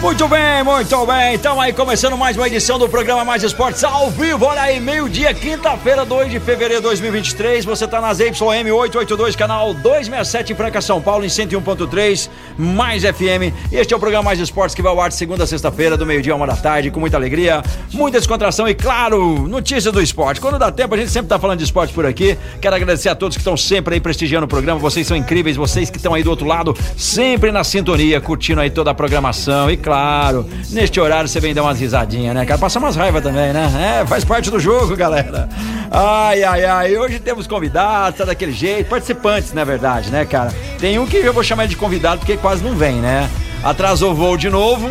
Muito bem, muito bem. Estamos aí começando mais uma edição do programa Mais Esportes ao vivo. Olha aí, meio-dia, quinta-feira, 2 de fevereiro de 2023. Você está nas YM 882, canal 267 em Franca, São Paulo, em 101.3, mais FM. Este é o programa Mais Esportes que vai ao ar de segunda a sexta-feira, do meio-dia a uma da tarde, com muita alegria, muita descontração e, claro, notícia do esporte. Quando dá tempo, a gente sempre está falando de esporte por aqui. Quero agradecer a todos que estão sempre aí prestigiando o programa. Vocês são incríveis, vocês que estão aí do outro lado, sempre na sintonia, curtindo aí toda a programação. E, claro, neste horário você vem dar umas risadinhas, né, cara? Passa umas raiva também, né? É, faz parte do jogo, galera. Ai, ai, ai. Hoje temos convidados, tá daquele jeito. Participantes, na verdade, né, cara? Tem um que eu vou chamar de convidado porque quase não vem, né? Atrasou o voo de novo.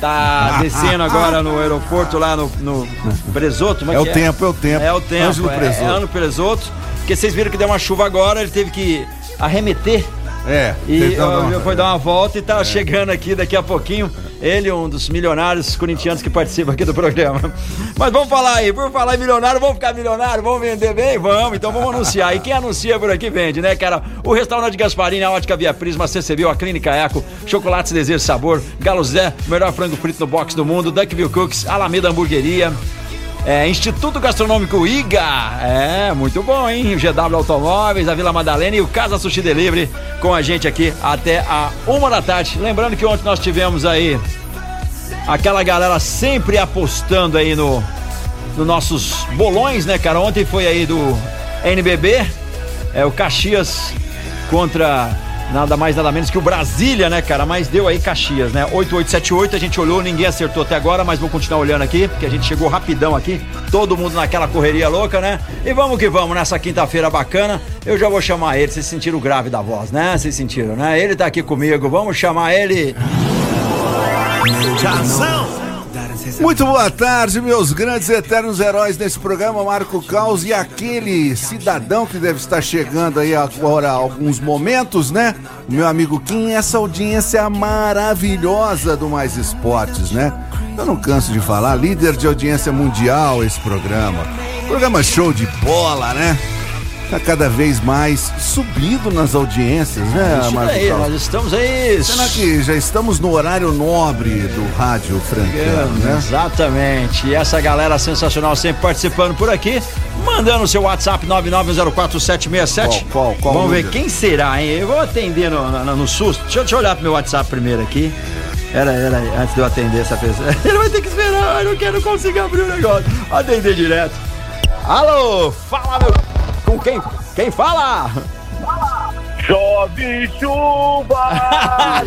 Tá descendo agora no aeroporto lá no, no, Presoto. como É o que tempo, é o tempo. É o tempo. Ângelo é, Presoto. é ano Presoto. Porque vocês viram que deu uma chuva agora, ele teve que arremeter É, e ó, foi dar uma volta e tá chegando aqui daqui a pouquinho. Ele, um dos milionários corintianos que participa aqui do programa. Mas vamos falar aí, por falar em milionário, vamos ficar milionário, vamos vender bem? Vamos, então vamos anunciar. E quem anuncia por aqui vende, né, cara? O restaurante Gasparini, a ótica Via Prisma, CCB, a Clínica Eco, Chocolates Desejo Sabor, Galo Zé, melhor frango frito no box do mundo, Duckville Cooks, Alameda Hamburgueria. É, Instituto Gastronômico IGA. É, muito bom, hein? GW Automóveis, a Vila Madalena e o Casa Sushi Delivery com a gente aqui até a uma da tarde. Lembrando que ontem nós tivemos aí aquela galera sempre apostando aí no, no nossos bolões, né, cara? Ontem foi aí do NBB, é o Caxias contra nada mais nada menos que o Brasília, né, cara? Mas deu aí Caxias, né? 8878, a gente olhou, ninguém acertou até agora, mas vou continuar olhando aqui, porque a gente chegou rapidão aqui, todo mundo naquela correria louca, né? E vamos que vamos nessa quinta-feira bacana. Eu já vou chamar ele, vocês sentiram o grave da voz, né? Vocês sentiram, né? Ele tá aqui comigo, vamos chamar ele. Jazão. Muito boa tarde, meus grandes eternos heróis desse programa, Marco Caos e aquele cidadão que deve estar chegando aí agora há alguns momentos, né? O meu amigo Kim, essa audiência maravilhosa do Mais Esportes, né? Eu não canso de falar, líder de audiência mundial esse programa. Programa show de bola, né? Tá cada vez mais subindo nas audiências, né, Isso Caos? nós estamos aí. Será que já estamos no horário nobre do rádio francano, né? Exatamente. E essa galera sensacional sempre participando por aqui, mandando o seu WhatsApp 9904767. Qual, qual, qual Vamos ver quem será, hein? Eu vou atender no, no, no susto. Deixa eu, deixa eu olhar pro meu WhatsApp primeiro aqui. Era, era, antes de eu atender essa pessoa. Ele vai ter que esperar, eu não quero conseguir abrir o negócio. Atender direto. Alô, fala, meu. Com quem? Quem fala? Chove chuva,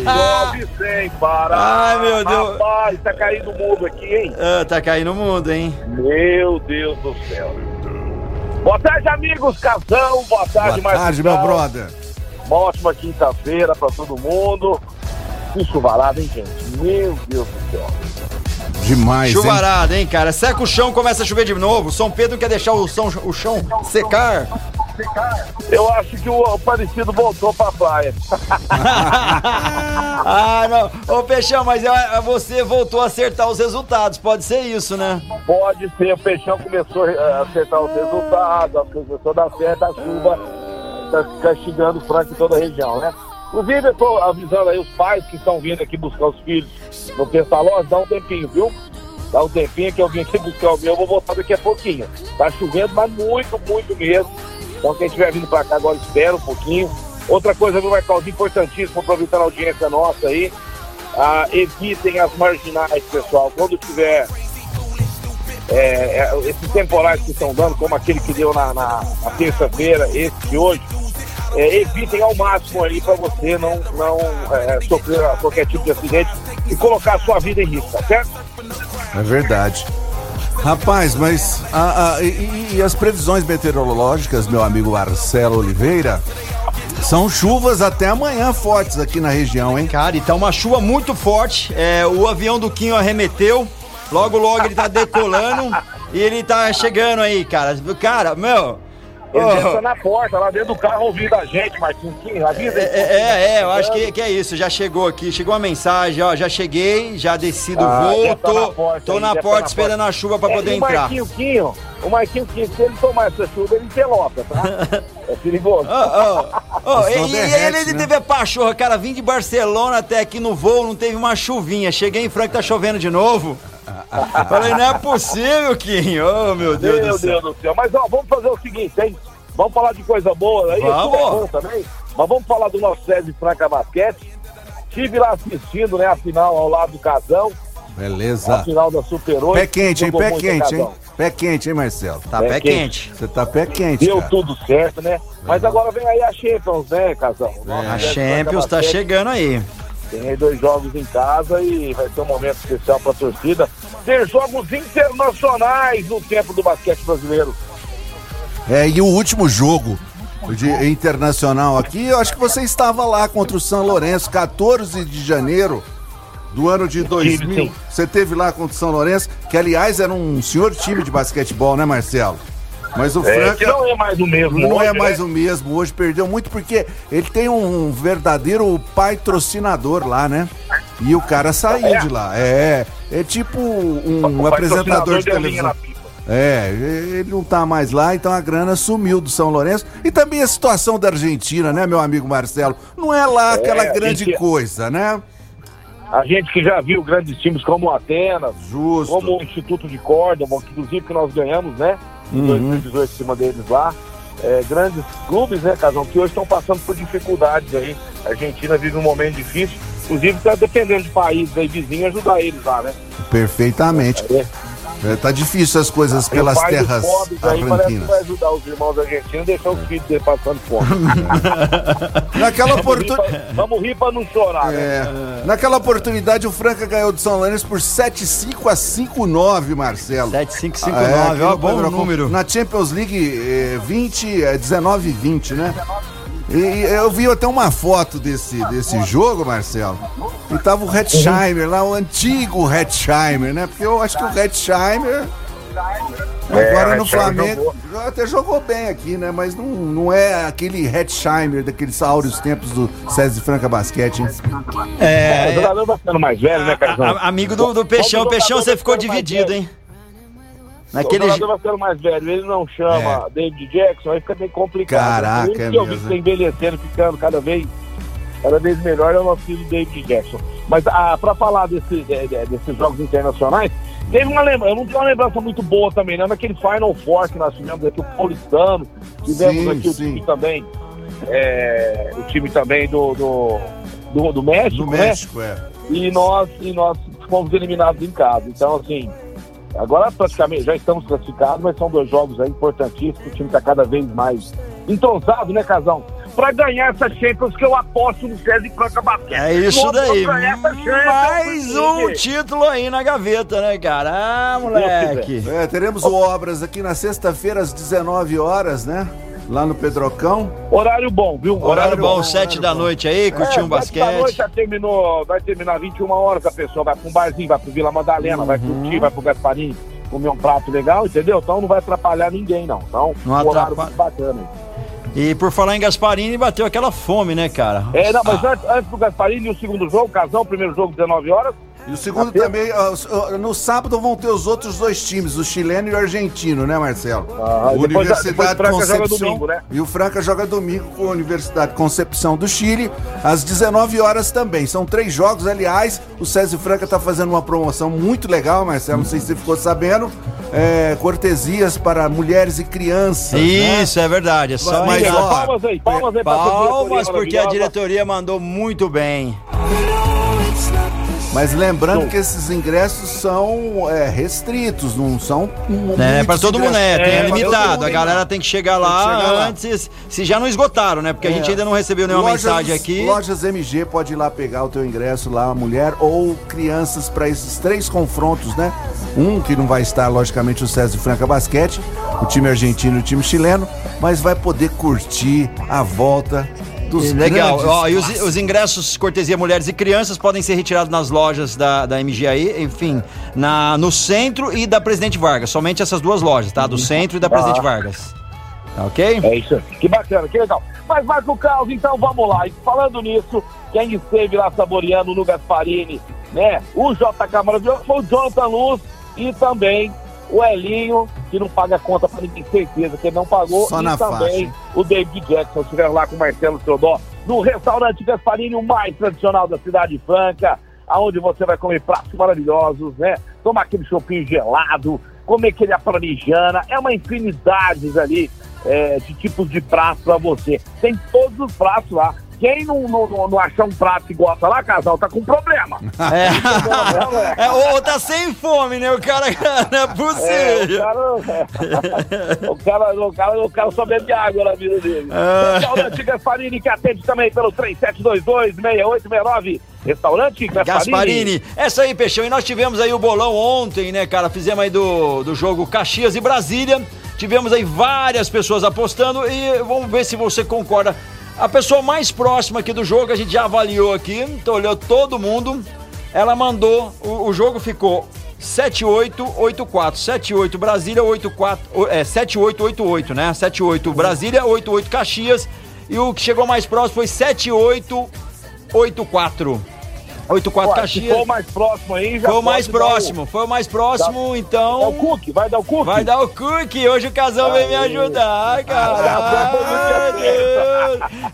chove sem parar. Ai, meu Deus. Rapaz, tá caindo o mundo aqui, hein? Ah, tá caindo o mundo, hein? Meu Deus do céu. Boa tarde, amigos, casão. Boa tarde, Boa tarde, meu brother. Uma ótima quinta-feira pra todo mundo. Que chuvarada, hein, gente? Meu Deus do céu. Demais, hein? Chuvarada, hein, cara? Seca o chão, começa a chover de novo. São Pedro quer deixar o, som- o chão secar. Eu acho que o Aparecido voltou pra praia. ah, não. Ô, Peixão, mas você voltou a acertar os resultados. Pode ser isso, né? Pode ser, o Peixão começou a acertar os resultados, começou a dar certo, a chuva está castigando o Franca em toda a região, né? Inclusive, eu estou avisando aí os pais que estão vindo aqui buscar os filhos no Pestalós, dá um tempinho, viu? Dá um tempinho que eu vim aqui buscar o meu, eu vou voltar daqui a pouquinho. Tá chovendo, mas muito, muito mesmo. Então, quem estiver vindo para cá agora, espera um pouquinho. Outra coisa, viu, Marcos, importantíssimo, aproveitando a audiência nossa aí, ah, evitem as marginais, pessoal. Quando tiver é, é, esses temporais que estão dando, como aquele que deu na, na- na terça-feira, esse de hoje, é, evitem ao máximo aí para você não, não é, sofrer qualquer tipo de acidente e colocar a sua vida em risco, tá certo? É verdade. Rapaz, mas a- a- e, e as previsões meteorológicas, meu amigo Marcelo Oliveira, São chuvas até amanhã fortes aqui na região, hein? Cara, e tá uma chuva muito forte. É, o avião do Quinho arremeteu. Logo, logo ele tá decolando e ele tá chegando aí, cara. Cara, meu. Ele oh, na porta, lá dentro do carro, ouvindo a gente, Marquinhos. Quinho, avisa aí. É, é, é, eu acho que, que é isso. Já chegou aqui, chegou uma mensagem, ó. Já cheguei, já desci do Ah, voo, deve tá tô, na porta tô aí, na tá porta na esperando porta. a chuva pra É, poder o entrar. Marquinho Quinho, o Marquinho Quinho, se ele tomar essa chuva, ele pelota, tá? É perigoso. Ó, ó, ó, O e, e derrete, ele né? teve a pachorra, cara, vim de Barcelona até aqui no voo, não teve uma chuvinha. Cheguei em Franca, tá chovendo de novo. Falei, não é possível, Quinho. Oh, meu Deus Meu do céu. Deus do céu. Mas ó, vamos fazer o seguinte, hein? Vamos falar de coisa boa aí, Vamos. tudo é bom também. Mas vamos falar do nosso César Franca Basquete. Estive lá assistindo, né, a final ao lado do Casão, a Beleza. final da Super 8. Pé quente, hein? Pé quente, hein? Pé quente, hein, Marcelo? Tá É pé quente. quente. Você tá pé quente, Deu cara. tudo certo, né? Mas agora vem aí a Champions, né, Casão? Nosso A Champions tá chegando aí. Tem aí dois jogos em casa e vai ser um momento especial pra torcida. Ter jogos internacionais no tempo do basquete brasileiro. É, e o último jogo de internacional aqui, eu acho que você estava lá contra o São Lourenço, 14 de janeiro do ano de 2000. sim. Você teve lá contra o São Lourenço, que aliás era um senhor time de basquetebol, né, Marcelo? Mas o É, Franca não é mais o mesmo. não hoje, é mais né? o mesmo hoje, perdeu muito porque ele tem um verdadeiro patrocinador lá, né? E o cara saiu É? de lá. É, é tipo um O apresentador de televisão. É, ele não tá mais lá, então a grana sumiu do São Lourenço. E também a situação da Argentina, né, meu amigo Marcelo? Não é lá aquela a grande gente- coisa, né? A gente que já viu grandes times como o Atenas, Justo. como o Instituto de Córdoba, inclusive que nós ganhamos, né? Uhum. 2018 em cima deles lá. É, grandes clubes, né, Casão, que hoje estão passando por dificuldades aí. A Argentina vive um momento difícil. Inclusive está dependendo de países aí vizinhos ajudar eles lá, né? Perfeitamente. É. É, tá difícil as coisas pelas pai dos terras parece que vai argentinas. ajudar os irmãos argentinos e deixar os filhos dele passando fome. Naquela Vamos rir oportunidade. pra- Vamos rir pra não chorar, né? É, naquela oportunidade, o Franca ganhou do São Lourenço por 7-5 a 5-9, Marcelo. 7559, Ah, é, ó, bom número. Na Champions League, eh, 20, eh, 19 e 20, né? E eu vi até uma foto desse, desse jogo, Marcelo. E tava o Hetzheimer lá, o antigo Hetzheimer, né? Porque eu acho que o Hetzheimer. Agora É, o no Flamengo. Até jogou bem aqui, né? Mas não, não é aquele Hetzheimer daqueles áureos tempos do César Franca Basquete, hein? É, o É, jogador vai ficando mais velho, né, Carzão? a- a- amigo do, do Peixão, o Peixão, jogador você ficou dividido, velho, hein? O Naquele. jogador vai mais velho, ele não chama David Jackson, aí fica meio complicado. Caraca, isso é que eu vi que tá envelhecendo, ficando cada vez, cada vez melhor é o nosso filho David Jackson. Mas ah, pra falar desse, de- de- desses jogos internacionais, teve uma lembrança, eu não tenho uma lembrança muito boa também, não, naquele Final Four que nós tivemos aqui, o Paulistano, tivemos Sim, aqui o sim. time também, é, o time também do, do, do, do México, No né? México, é. e nós e nós fomos eliminados em casa. Então, assim, agora praticamente já estamos classificados, mas são dois jogos aí importantíssimos. O time está cada vez mais entrosado, né, Casão? Para ganhar essa Champions que eu aposto no César e Franca Basquete. É isso daí. Mais um título aí na gaveta, né, cara? Ah, moleque. É, teremos o Obras aqui na sexta-feira às 19 horas, né? Lá no Pedrocão. Horário bom, viu? Horário bom, bom, sete horário da bom. noite aí, curtir um É, sete da noite basquete. já terminou, vai terminar 21 horas, a pessoa vai para um barzinho, vai pro Vila Madalena, vai Uhum. curtir, vai pro Gasparim, comer um prato legal, entendeu? Então não vai atrapalhar ninguém, não. Então, Não um horário atrapalha. muito bacana. hein? E por falar em Gasparini, bateu aquela fome, né, cara? É, não, mas antes, antes do Gasparini, o segundo jogo, Casão, o primeiro jogo, 19 horas. E o segundo Apenas- também, os- ó, no sábado vão ter os outros dois times, o chileno e o argentino, né, Marcelo? Ah, o depois- Universidade depois o Franca joga Concepción domingo, né? e o Franca joga domingo com a Universidade Concepção do Chile, às 19 horas também. São três jogos, aliás, o César Franca tá fazendo uma promoção muito legal, Marcelo, não sei se você ficou sabendo, é, cortesias para mulheres e crianças, né? Isso, é verdade. É só Mas, ó, palmas aí, palmas aí Palmas, diretoria porque a diretoria mandou muito bem. Mas lembrando que esses ingressos são é, restritos, não são É, pra todo mundo, é, tem É, é limitado. mundo, A galera tem que chegar lá que chegar lá. antes, se já não esgotaram, né? Porque a gente É. ainda não recebeu nenhuma Lojas- mensagem aqui. Lojas MG pode ir lá pegar o teu ingresso lá, mulher ou crianças para esses três confrontos, né? Um que não vai estar, logicamente, o César Franca Basquete, o time argentino e o time chileno, mas vai poder curtir a volta dos Legal. Ó, e os, os ingressos cortesia mulheres e crianças podem ser retirados nas lojas da, da MGI, enfim, na, no centro e da Presidente Vargas. Somente essas duas lojas, tá? Do centro e da Presidente Vargas. Tá ok? É isso. Que bacana, que legal. Mas Marco Carlos, então vamos lá. E falando nisso, quem esteve lá saboreando no Gasparini, né? O J. maravilhoso foi o Jonathan Luz e também o Elinho, que não paga conta pra ninguém, certeza que ele não pagou. Só e também faixa. o David Jackson estiveram lá com o Marcelo Teodó no restaurante Gasparini, o mais tradicional da cidade franca, aonde você vai comer pratos maravilhosos, né? Tomar aquele chopinho gelado, comer aquele parmigiana, é uma infinidade ali é, de tipos de pratos pra você. Tem todos os pratos lá. Quem não, não, não, achar um prato que gosta lá, casal, tá com problema. É. é ou, ou tá sem fome, né? O cara não é É, o, possível. cara, o, cara, o, cara, o cara só bebe água na vida dele. Ah. Restaurante Gasparini, que atende também pelo 3722-6869. Restaurante Gasparini. Gasparini. Essa aí, Peixão. E nós tivemos aí o bolão ontem, né, cara? Fizemos aí do, do jogo Caxias e Brasília. Tivemos aí várias pessoas apostando e vamos ver se você concorda. A pessoa mais próxima aqui do jogo, a gente já avaliou aqui, então olhou todo mundo. Ela mandou, o, o jogo ficou 7884. 78 Brasília, 84, o- é 7888, né? 78 Brasília, 88 Caxias. E o que chegou mais próximo foi 7884. 84 Ó, Caxias. for o mais próximo aí, já Foi o mais dar próximo, foi o mais próximo, o então. Cook, vai dar o Cook? Vai dar o cookie. Hoje o casal veio me ajudar, cara.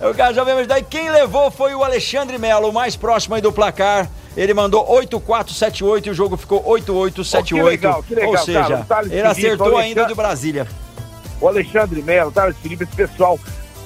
Ai. O casal veio me ajudar. E quem levou foi o Alexandre Melo, o mais próximo aí do placar. Ele mandou 8478 e o jogo ficou 8878. Oh, que legal, que legal, Ou seja, cara. O ele acertou o ainda Alexandre- de Brasília. o Alexandre Melo, Thales Felipe, esse pessoal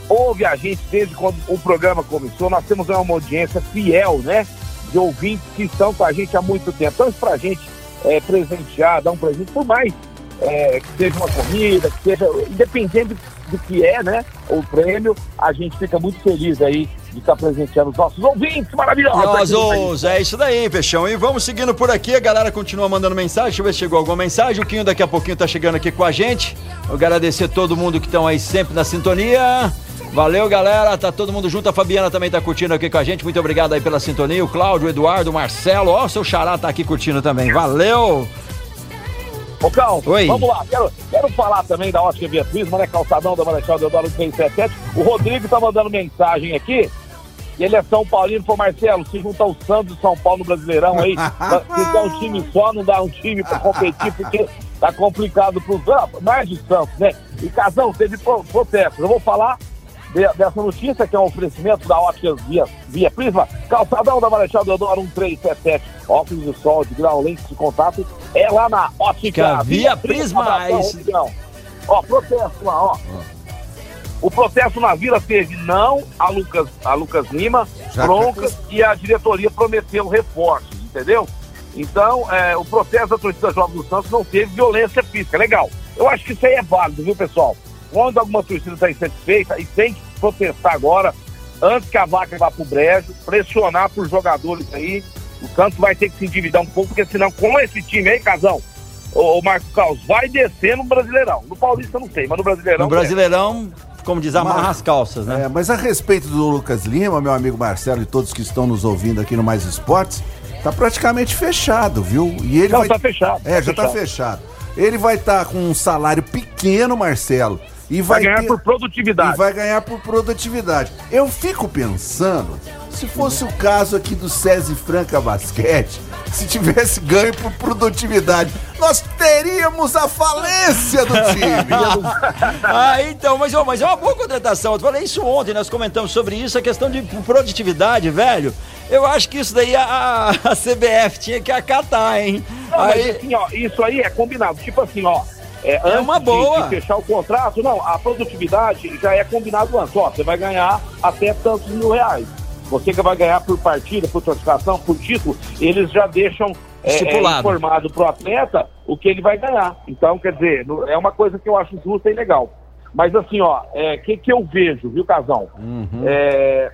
ouve a gente desde quando o programa começou. Nós temos uma audiência fiel, né? De ouvintes que estão com a gente há muito tempo. Então, isso pra gente é, presentear, dar um presente, por mais é, que seja uma corrida, que seja, independente do que é, né? O prêmio, a gente fica muito feliz aí de estar presenteando os nossos ouvintes maravilhosos. É isso daí, Peixão. E vamos seguindo por aqui, a galera continua mandando mensagem. Deixa eu ver se chegou alguma mensagem. O Quinho daqui a pouquinho tá chegando aqui com a gente. Eu agradecer todo mundo que estão aí sempre na sintonia. Valeu, galera. Tá todo mundo junto. A Fabiana também tá curtindo aqui com a gente. Muito obrigado aí pela sintonia. O Cláudio, o Eduardo, o Marcelo. Ó, o seu xará tá aqui curtindo também. Valeu! Ô, Cal, Oi. vamos lá. Quero, quero falar também da Ótica Via Prisma, né? Calçadão da Marechal Deodoro 377. O Rodrigo tá mandando mensagem aqui. E ele é São Paulino, falou, Marcelo, se juntar o Santos e São Paulo no Brasileirão aí, se dá um time só, não dá um time pra competir, porque tá complicado pros ah, mais de Santos, né? E Casão, teve pro- protestos. Eu vou falar de- dessa notícia, que é um oferecimento da Ótica Via, Via Prisma, calçadão da Marechal Deodoro 1377, óculos de sol, de grau, lentes de contato, é lá na Ótica Via Prisma, Abração, isso. Rodrigão. Ó, protesto lá, ó. O protesto na vila teve não a Lucas, a Lucas Lima, Já broncas e a diretoria prometeu reforços, entendeu? Então, é, o protesto da torcida Jovem do Santos não teve violência física. Legal. Eu acho que isso aí é válido, viu, pessoal? Quando alguma torcida está insatisfeita e tem que protestar agora, antes que a vaca vá pro brejo, pressionar por jogadores aí, o Santos vai ter que se endividar um pouco, porque senão, com esse time aí, Casão, o, Marco Carlos, vai descer no Brasileirão. No Paulista não sei, mas no Brasileirão... No Brasileirão, como diz, amarra as calças, né? É, mas a respeito do Lucas Lima, meu amigo Marcelo e todos que estão nos ouvindo aqui no Mais Esportes, tá praticamente fechado, viu? E ele Não, vai... tá fechado. É, tá já tá fechado. Ele vai estar com um salário pequeno, Marcelo, e vai, Vai ganhar ter- por produtividade. E vai ganhar por produtividade. Eu fico pensando, se fosse o caso aqui do SESI Franca Basquete, se tivesse ganho por produtividade, nós teríamos a falência do time. Ah, então, mas, ó, mas é uma boa contratação. Eu falei isso ontem, nós comentamos sobre isso, a questão de produtividade, velho. Eu acho que isso daí a, a CBF tinha que acatar, hein? Não, mas Aí, assim, ó, isso aí é combinado. Tipo assim, ó. É, antes uma de- boa. De, fechar o contrato, não, a produtividade já é combinado antes. Ó, você vai ganhar até tantos mil reais. Você que vai ganhar por partida, por classificação, por título, eles já deixam é, é, informado pro atleta o que ele vai ganhar. Então, quer dizer, é uma coisa que eu acho justa e legal. Mas assim, ó, o é, que, que eu vejo, viu, Casão? É,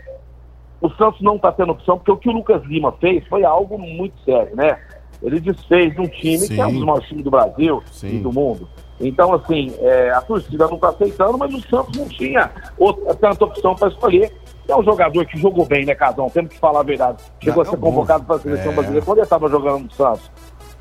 o Santos não está tendo opção, porque o que o Lucas Lima fez foi algo muito sério, né? Ele desfez um time que é um Sim. dos maiores times do Brasil Sim. e do mundo. Então, assim, é, a torcida não está aceitando, mas o Santos não tinha outra- tanta opção para escolher. É um jogador que jogou bem, né, Casão? Temos que falar a verdade. Chegou a ser convocado para a seleção É. brasileira quando ele estava jogando no Santos.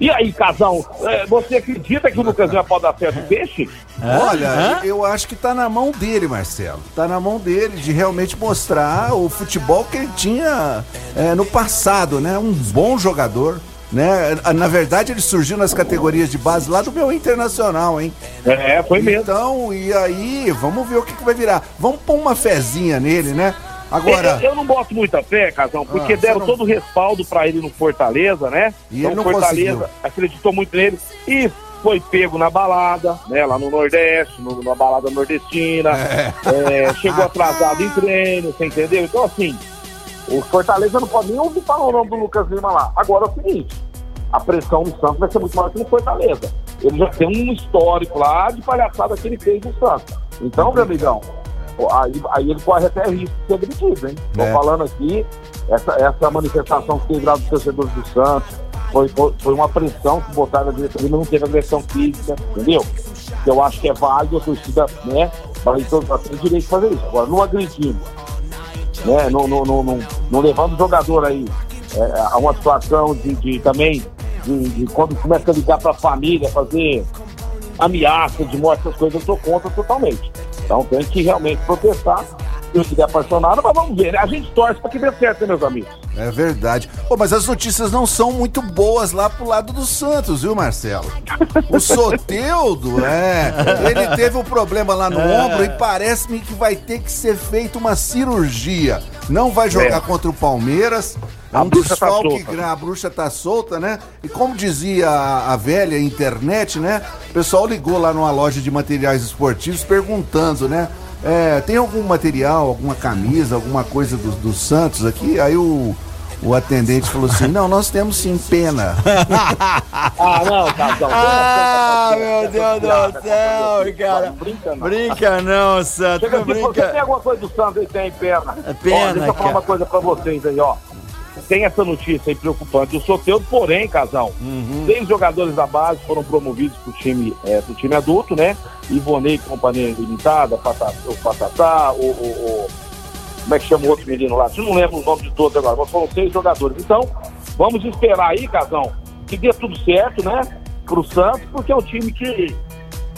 E aí, Casão, é, você acredita que o Lucas Lima pode dar certo o peixe? Olha, Hã? eu acho que tá na mão dele, Marcelo. Tá na mão dele de realmente mostrar o futebol que ele tinha é, no passado, né? Um bom jogador. Né? Na verdade, ele surgiu nas categorias de base lá do meu internacional, hein? É, foi mesmo. Então, e aí, vamos ver o que, que vai virar. Vamos pôr uma fezinha nele, né? Agora. Eu, eu não boto muita fé, Casão, porque Ah, deram não- todo o respaldo pra ele no Fortaleza, né? E ele não Fortaleza conseguiu. acreditou muito nele e foi pego na balada, né? Lá no Nordeste, no- numa balada nordestina. É, chegou atrasado em treino, você entendeu? Então, assim, o Fortaleza não pode nem ouvir falar o nome do Lucas Lima lá. Agora é o seguinte, a pressão no Santos vai ser muito maior que no Fortaleza. Ele já tem um histórico lá de palhaçada que ele fez no Santos. Então, meu amigão, aí, aí ele corre até risco de ser agredido, hein? Tô É. falando aqui, essa, essa manifestação que teve lá dos torcedores do Santos foi, foi, uma pressão que botaram na diretoria, não teve agressão física, entendeu? Eu acho que é válido, a torcida, né? Vai ter tem direito de fazer isso. Agora, não agredindo, né? Não, não, não, não, não levando o jogador aí é, a uma situação de, de também, de, de quando começa a ligar para a família, fazer ameaça de morte, essas coisas, eu sou contra totalmente. Então tem que realmente protestar. Se eu estiver apaixonado, mas vamos ver, né? A gente torce para que dê certo, né, meus amigos? É verdade. Pô, mas as notícias não são muito boas lá pro lado do Santos, viu, Marcelo? O Soteudo, é. Ele teve um problema lá no É. ombro e parece-me que vai ter que ser feita uma cirurgia. Não vai jogar É. contra o Palmeiras. A um bruxa tá solta. gra- a bruxa tá solta, né? E como dizia a, a velha internet, né? O pessoal ligou lá numa loja de materiais esportivos perguntando, né? É, tem algum material, alguma camisa, alguma coisa do, do Santos aqui? Aí o, o atendente falou assim: não, nós temos sim pena. Ah, não, Casão. Ah, meu Deus do céu, cara. Brinca, não. Brinca não, Santos. Chega aqui, você tem brinca. alguma coisa do Santos aí tem pena? É pena, Ó, deixa eu falar uma coisa pra vocês aí, ó. Tem essa notícia aí preocupante. O Soteudo, porém, casal, Uhum. seis jogadores da base foram promovidos pro time, é, pro time adulto, né? Ivonei, Companhia Limitada, Patata, o Patatá, o, o, o- Como é que chama o outro menino lá? Eu não lembro o nome de todos agora, mas foram seis jogadores. Então, vamos esperar aí, casal, que dê tudo certo, né? Pro Santos, porque é um time que.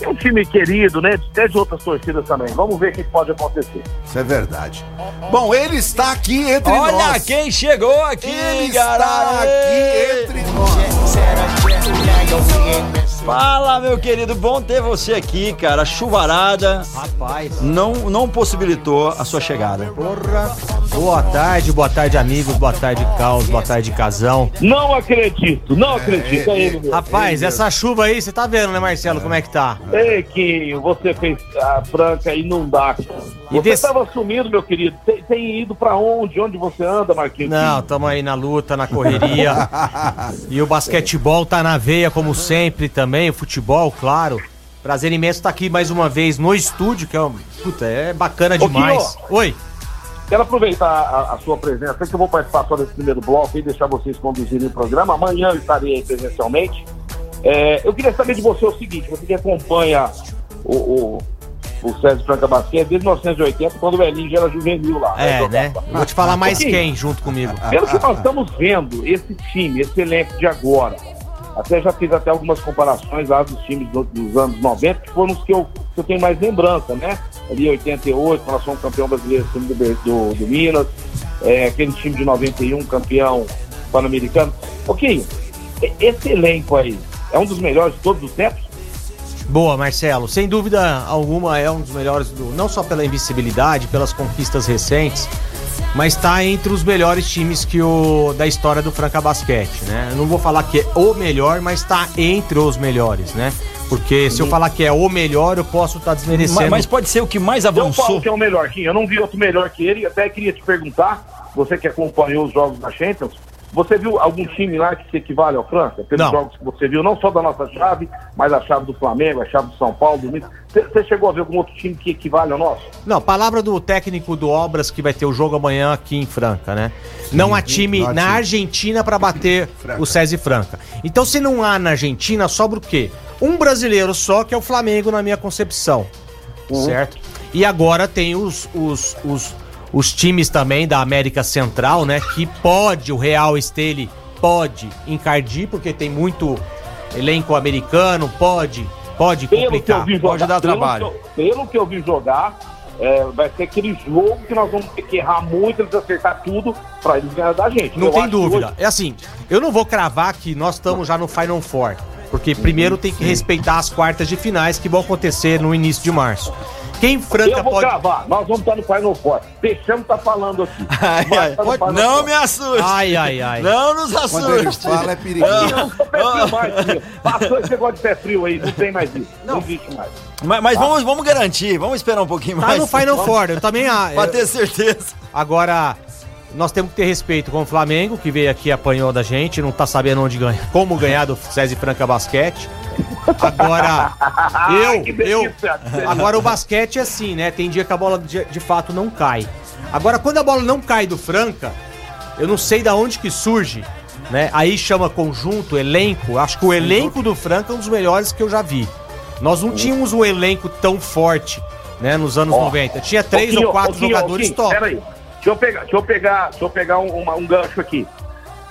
É um time querido, né? Até de outras torcidas também. Vamos ver o que pode acontecer. Isso é verdade. Bom, ele está aqui entre Olha nós. quem chegou aqui, Ele cara. está aqui entre nós. Fala, meu querido, bom ter você aqui, cara. A chuvarada Rapaz, não, não possibilitou a sua chegada. porra. Boa tarde, boa tarde, amigos, boa tarde, Caos, boa tarde, Casão. Não acredito, não acredito. É ele mesmo. Rapaz, essa chuva aí, você tá vendo, né, Marcelo, como é que tá? Ei, que você fez a Franca e dá. E Você desse- estava sumido, meu querido. Tem, tem ido pra onde? Onde você anda, Marquinhos? Não, tamo aí na luta, na correria. e o basquetebol tá na veia, como sempre, também, o futebol, claro. Prazer imenso estar aqui mais uma vez no estúdio, que é, um- puta, é bacana Ô, demais. Kio. Oi. Quero aproveitar a, a sua presença. Que eu vou participar só desse primeiro bloco e deixar vocês conduzirem o programa. Amanhã eu estarei aí presencialmente. É, eu queria saber de você o seguinte: você que acompanha o, o, o César Franca Basquete desde 1980, quando o Elinho já era juvenil lá. É, jogava. né? Eu Vou te falar mais quem junto comigo. Pelo que nós estamos vendo, esse time, esse elenco de agora, até já fiz até algumas comparações lá dos times do- dos anos 90, que foram os que eu, que eu tenho mais lembrança, né? Ali 88, nós fomos campeão brasileiro time do, do, do Minas, é, aquele time de 91, campeão pan-americano. Ok, esse elenco aí é um dos melhores de todos os tempos? Boa, Marcelo. Sem dúvida alguma é um dos melhores do, não só pela invencibilidade, pelas conquistas recentes, mas está entre os melhores times que o da história do Franca Basquete, né? Eu não vou falar que é o melhor, mas está entre os melhores, né? Porque se eu falar que é o melhor, eu posso estar desmerecendo. Mas, mas pode ser o que mais Eu falo avançou. que é o melhor, Kim. Eu não vi outro melhor que ele. Até queria te perguntar, você que acompanhou os jogos da Champions, você viu algum time lá que se equivale ao França? Pelos Não. jogos que você viu, não só da nossa chave, mas a chave do Flamengo, a chave do São Paulo, do. Você- Você chegou a ver algum outro time que equivale ao nosso? Não, palavra do técnico do Obras que vai ter o jogo amanhã aqui em Franca, né? Não há time não há na time. Argentina pra bater Franca. o César Franca. Então, se não há na Argentina, sobra o quê? Um brasileiro só, que é o Flamengo, na minha concepção. Certo? E agora tem os, os, os, os times também da América Central, né? Que pode, o Real Estele pode encardir, porque tem muito elenco americano, pode, pode complicar. jogar, pode dar pelo trabalho. que eu- Pelo que eu vi jogar, é, vai ser aquele jogo que nós vamos ter que errar muito, eles acertar tudo pra eles ganhar da gente. Não Eu tem dúvida. hoje- É assim, eu não vou cravar que nós estamos já no Final Four. Porque primeiro tem que respeitar as quartas de finais que vão acontecer no início de março. Quem Franca eu vou pode. gravar, nós vamos estar no Final Four. Peixão tá falando aqui. Ai, ai. no Final Não me assuste. Ai, ai, ai. Não nos Quando ele assuste. fala é perigoso. Eu não sou pé frio mais, filho. Passou esse negócio de pé frio aí, não tem mais isso. Não, existe mais. Mas, mas vamos, vamos garantir, vamos esperar um pouquinho Tá mais. no Final Four, eu também. ah, Pra eu- ter certeza. Agora, nós temos que ter respeito com o Flamengo, que veio aqui e apanhou da gente, não tá sabendo onde ganha, como ganhar do César Franca Basquete. Agora, eu, eu. Agora o basquete é assim, né? Tem dia que a bola de, de fato não cai. Agora, quando a bola não cai do Franca, eu não sei da onde que surge, né? Aí chama conjunto, elenco. Acho que o elenco do Franca é um dos melhores que eu já vi. Nós não tínhamos um elenco tão forte, né? Nos anos Ó, 90. Tinha três ou quatro jogadores top. Peraí, deixa eu pegar, deixa eu pegar, deixa eu pegar um, uma- um gancho aqui.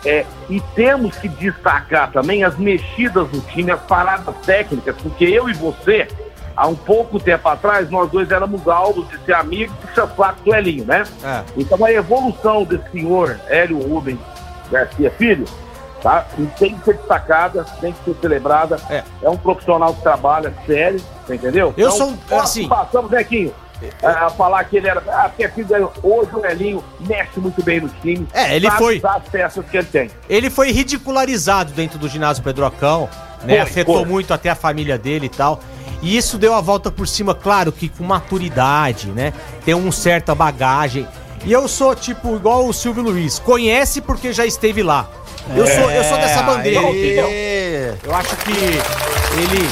É, e temos que destacar também as mexidas do time, as paradas técnicas, porque eu e você, há um pouco tempo atrás, nós dois éramos alvos de ser amigos e puxa-saco do Elinho, né? É. Então a evolução desse senhor Hélio Rubens Garcia Filho, tá? E tem que ser destacada, tem que ser celebrada. É. um profissional que trabalha sério, entendeu? Eu sou- nós assim- Passamos, Zequinho, a, a falar que ele era. Ah, porque é filho. Hoje o Elinho mexe muito bem no time. É, ele foi- as peças que ele tem. Ele foi ridicularizado dentro do ginásio Pedrocão, né? Foi, Afetou foi. muito até a família dele e tal. E isso deu a volta por cima, claro que com maturidade, né? Tem um certa bagagem. E eu sou tipo igual o Silvio Luiz, conhece porque já esteve lá. Eu sou, eu sou dessa bandeira, aí. entendeu? Eu acho que ele,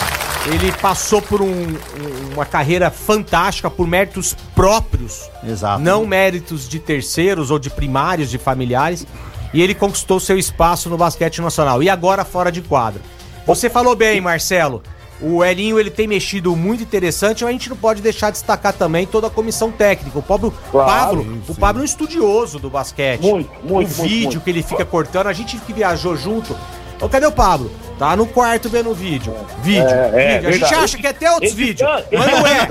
ele passou por um- um- uma carreira fantástica por méritos próprios. Exato. Não méritos de terceiros ou de primários, de familiares. E ele conquistou seu espaço no basquete nacional. E agora fora de quadro. Você falou bem, Marcelo. O Elinho ele tem mexido muito interessante, mas a gente não pode deixar de destacar também toda a comissão técnica. O Pablo, Claro, Pablo, sim, o. Pablo é um estudioso do basquete. Muito, muito, O muito, vídeo muito. que ele fica cortando, a gente que viajou junto. Ô, cadê o Pablo? Tá no quarto vendo o vídeo. Vídeo, É, é, vídeo. A gente acha que é até outros vídeos. Mas não é.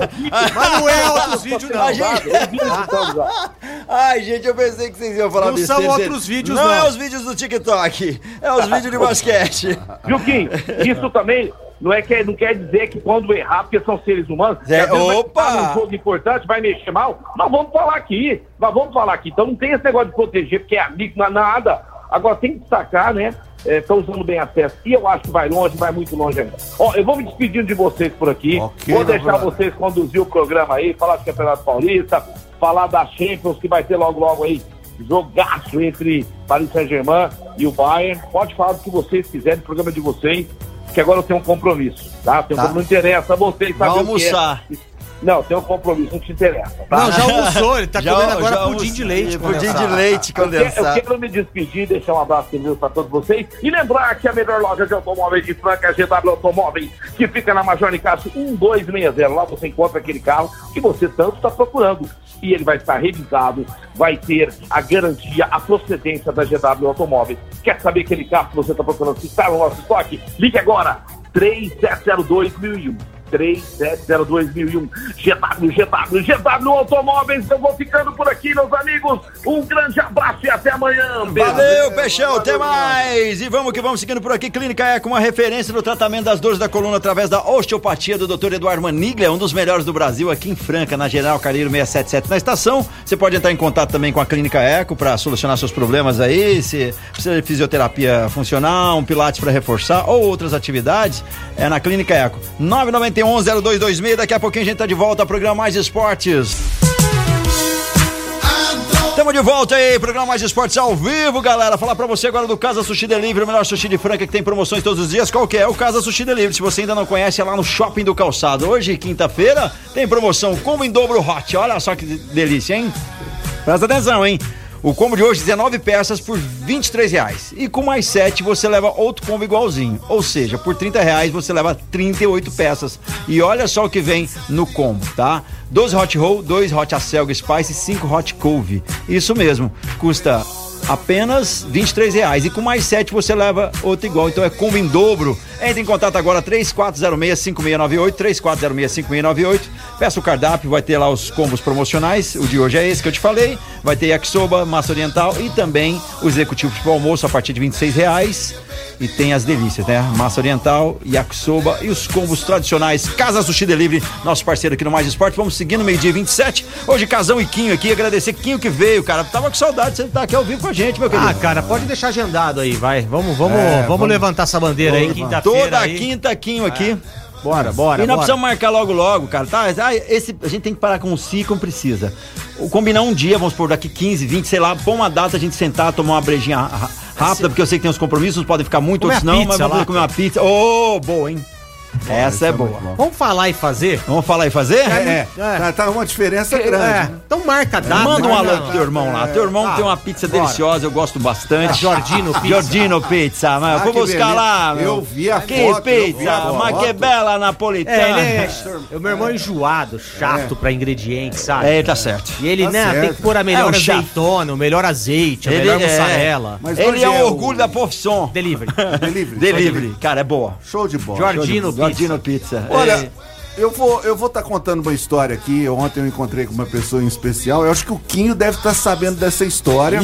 Mas não é outros vídeos, não. A gente- Ai, gente, eu pensei que vocês iam falar Não besteira. são outros vídeos, não. não. é os vídeos do TikTok, é os vídeos de basquete. Viu, Kim? Isso também não, é que, não quer dizer que quando errar, porque são seres humanos, É, opa! estar num jogo importante, vai mexer mal, nós vamos falar aqui, nós vamos falar aqui. Então não tem esse negócio de proteger, porque é amigo, não é nada. Agora tem que destacar, né? Estão usando bem as peças. E eu acho que vai longe, vai muito longe ainda. Ó, eu vou me despedindo de vocês por aqui. Ok, vou deixar brother. vocês conduzir o programa aí, falar do Campeonato Paulista, falar da Champions, que vai ter logo, logo aí jogaço entre Paris Saint-Germain e o Bayern. Pode falar do que vocês quiserem, do programa de vocês, que agora eu tenho um compromisso, tá? Tenho um Tá. compromisso, não interessa a vocês Vai saber o que é. Não, tem um compromisso, não te interessa, tá? Não, já almoçou, ele tá Já- comendo agora já pudim de leite. Pudim de condensado. leite Eu quero, eu condensado. quero me despedir, deixar um abraço para todos vocês e lembrar que a melhor loja de automóveis de Franca é a GW Automóveis, que fica na Major Nicasso 1260. Lá você encontra aquele carro que você tanto está procurando. E ele vai estar revisado, vai ter a garantia, a procedência da GW Automóveis. Quer saber aquele carro que você está procurando? Se está no nosso estoque, ligue agora, 3702 3702 GW, GW, GW Automóveis. Eu vou ficando por aqui, meus amigos. Um grande abraço e até amanhã. Valeu, Peixão, até mais! E vamos que vamos seguindo por aqui. Clínica é com uma referência no tratamento das dores da coluna através da osteopatia do Dr. Eduardo Maniglia, um dos melhores do Brasil aqui em Franca, na General Carneiro 677 na estação. Você pode entrar em contato também com a Clínica Eco para solucionar seus problemas aí, se precisa de fisioterapia funcional, um pilates para reforçar ou outras atividades, é na Clínica Eco. 991-0226, daqui a pouquinho a gente tá de volta ao programa Mais Esportes. Estamos de volta aí, programa Mais Esportes ao vivo, galera. Falar pra você agora do Casa Sushi Delivery, o melhor sushi de Franca que tem promoções todos os dias. Qual que é? O Casa Sushi Delivery. Se você ainda não conhece, é lá no Shopping do Calçado. Hoje, quinta-feira, tem promoção Combo em Dobro Hot. Olha só que delícia, hein? Presta atenção, hein? O combo de hoje, 19 peças por 23 reais. E com mais 7 você leva outro combo igualzinho. Ou seja, por 30 reais você leva 38 peças. E olha só o que vem no combo, tá? 12 hot roll, 2 hot acelga spice e 5 hot couve. Isso mesmo, custa apenas 23 reais. E com mais 7 você leva outro igual. Então é combo em dobro. Entre em contato agora, 3406-5698, 3406-5698. Peça o cardápio, vai ter lá os combos promocionais. O de hoje é esse que eu te falei. Vai ter yakisoba, massa oriental e também o executivo para o almoço a partir de 26 reais. E tem as delícias, né? Massa oriental, yakisoba e os combos tradicionais. Casa Sushi Delivery, nosso parceiro aqui no Mais Esporte. Vamos seguindo meio-dia 27. Hoje, Casão e Quinho aqui. Agradecer Quinho que veio, cara. Tava com saudade de você estar aqui ao vivo com a gente, meu querido. Ah, cara, pode deixar agendado aí, vai. Vamos, vamos, É, vamos, vamos- levantar essa bandeira aí, quinta-feira. Toda aí. quinta, Quinho aqui. Bora, bora. e nós bora. precisamos marcar logo, logo, cara. Tá? Ah, esse, a gente tem que parar com o si como precisa. Combinar um dia, vamos por daqui 15, 20, sei lá, põe uma data, a gente sentar, tomar uma brejinha rápida, porque eu sei que tem uns compromissos, podem ficar muito, outros não, mas vamos lá, comer uma pizza. Ô, boa, hein? Essa é boa. Vamos falar e fazer? Vamos falar e fazer? É, é. Tá, tá uma diferença grande. É, né? então marca a data. Manda um alô pro teu irmão lá. Teu irmão Ah, tem uma pizza bora. deliciosa, eu gosto bastante. Jordino Pizza. Jordino Pizza, mas Ah, eu vou que buscar beleza. lá. meu. Eu vi a Que foto, vi pizza, mas que bela napolitana. É, é, o meu irmão é enjoado, chato pra ingredientes, sabe? É, tá certo. E ele, Tá né, tem certo. que pôr a melhor É um azeitona, o melhor azeite, a Ele melhor é. mussarela. Mas Ele é é o- orgulho da profissão. Delivery. Delivery. Delivery, cara, é boa. Show de bola. Jordino Pizza. Jordino Pizza. Olha, É, eu vou eu vou estar contando uma história aqui. Ontem eu encontrei com uma pessoa em especial. Eu acho que o Quinho deve estar sabendo dessa história.